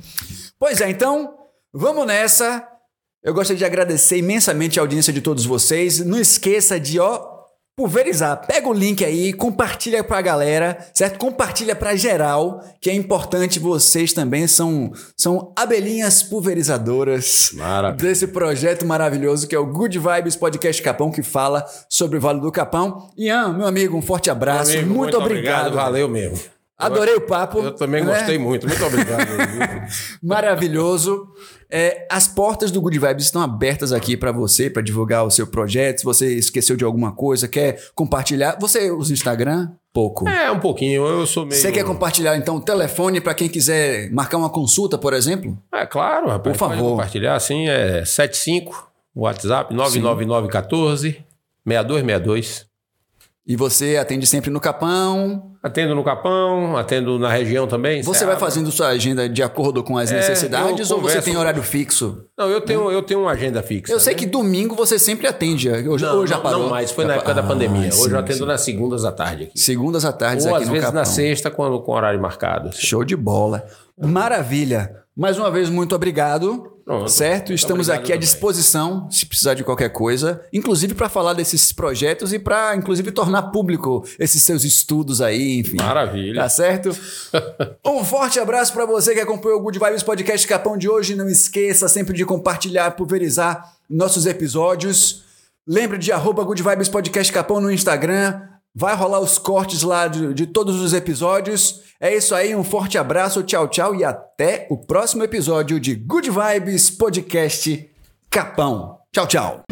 Pois é, então, vamos nessa. Eu gostaria de agradecer imensamente a audiência de todos vocês. Não esqueça de, ó, pulverizar. Pega o link aí, compartilha pra galera, certo? Compartilha pra geral, que é importante vocês também são são abelhinhas pulverizadoras Maravilha. desse projeto maravilhoso que é o Good Vibes Podcast Capão que fala sobre o Vale do Capão. Ian, meu amigo, um forte abraço. Meu amigo, muito, obrigado. Valeu mesmo. Adorei o papo. Eu também né? gostei muito. Muito obrigado. Maravilhoso. É, as portas do Good Vibes estão abertas aqui para você, para divulgar o seu projeto. Se você esqueceu de alguma coisa, quer compartilhar. Você usa Instagram? Pouco. é, um pouquinho. Eu sou meio. Você quer compartilhar, então, o telefone para quem quiser marcar uma consulta, por exemplo? É claro, rapaz. Por favor. Compartilhar assim. É 75, WhatsApp 99914 6262. E você atende sempre no Capão. Atendo no Capão, atendo na região também. Você Ceará. vai fazendo sua agenda de acordo com as É, necessidades ou você tem horário fixo? Não, eu tenho, eu tenho uma agenda fixa. Eu sei né? que domingo você sempre atende. Hoje, Não, hoje já parou. não mais, foi Já na época da Ah, pandemia. Hoje sim, eu atendo sim. nas segundas à tarde aqui. Segundas à tarde Ou aqui às vezes Capão. na sexta com, com horário marcado. Show de bola. Maravilha. Mais uma vez, muito obrigado. Pronto. Certo? Estamos obrigado aqui à também. disposição, se precisar de qualquer coisa, inclusive para falar desses projetos e para, inclusive, tornar público esses seus estudos aí, enfim. Maravilha. Tá certo? um forte abraço para você que acompanhou o Good Vibes Podcast Capão de hoje. Não esqueça sempre de compartilhar, pulverizar nossos episódios. Lembre de arroba Good Vibes Podcast Capão no Instagram. Vai rolar os cortes lá de, de todos os episódios. É isso aí, um forte abraço, tchau, tchau e até o próximo episódio de Good Vibes Podcast Capão. Tchau, tchau.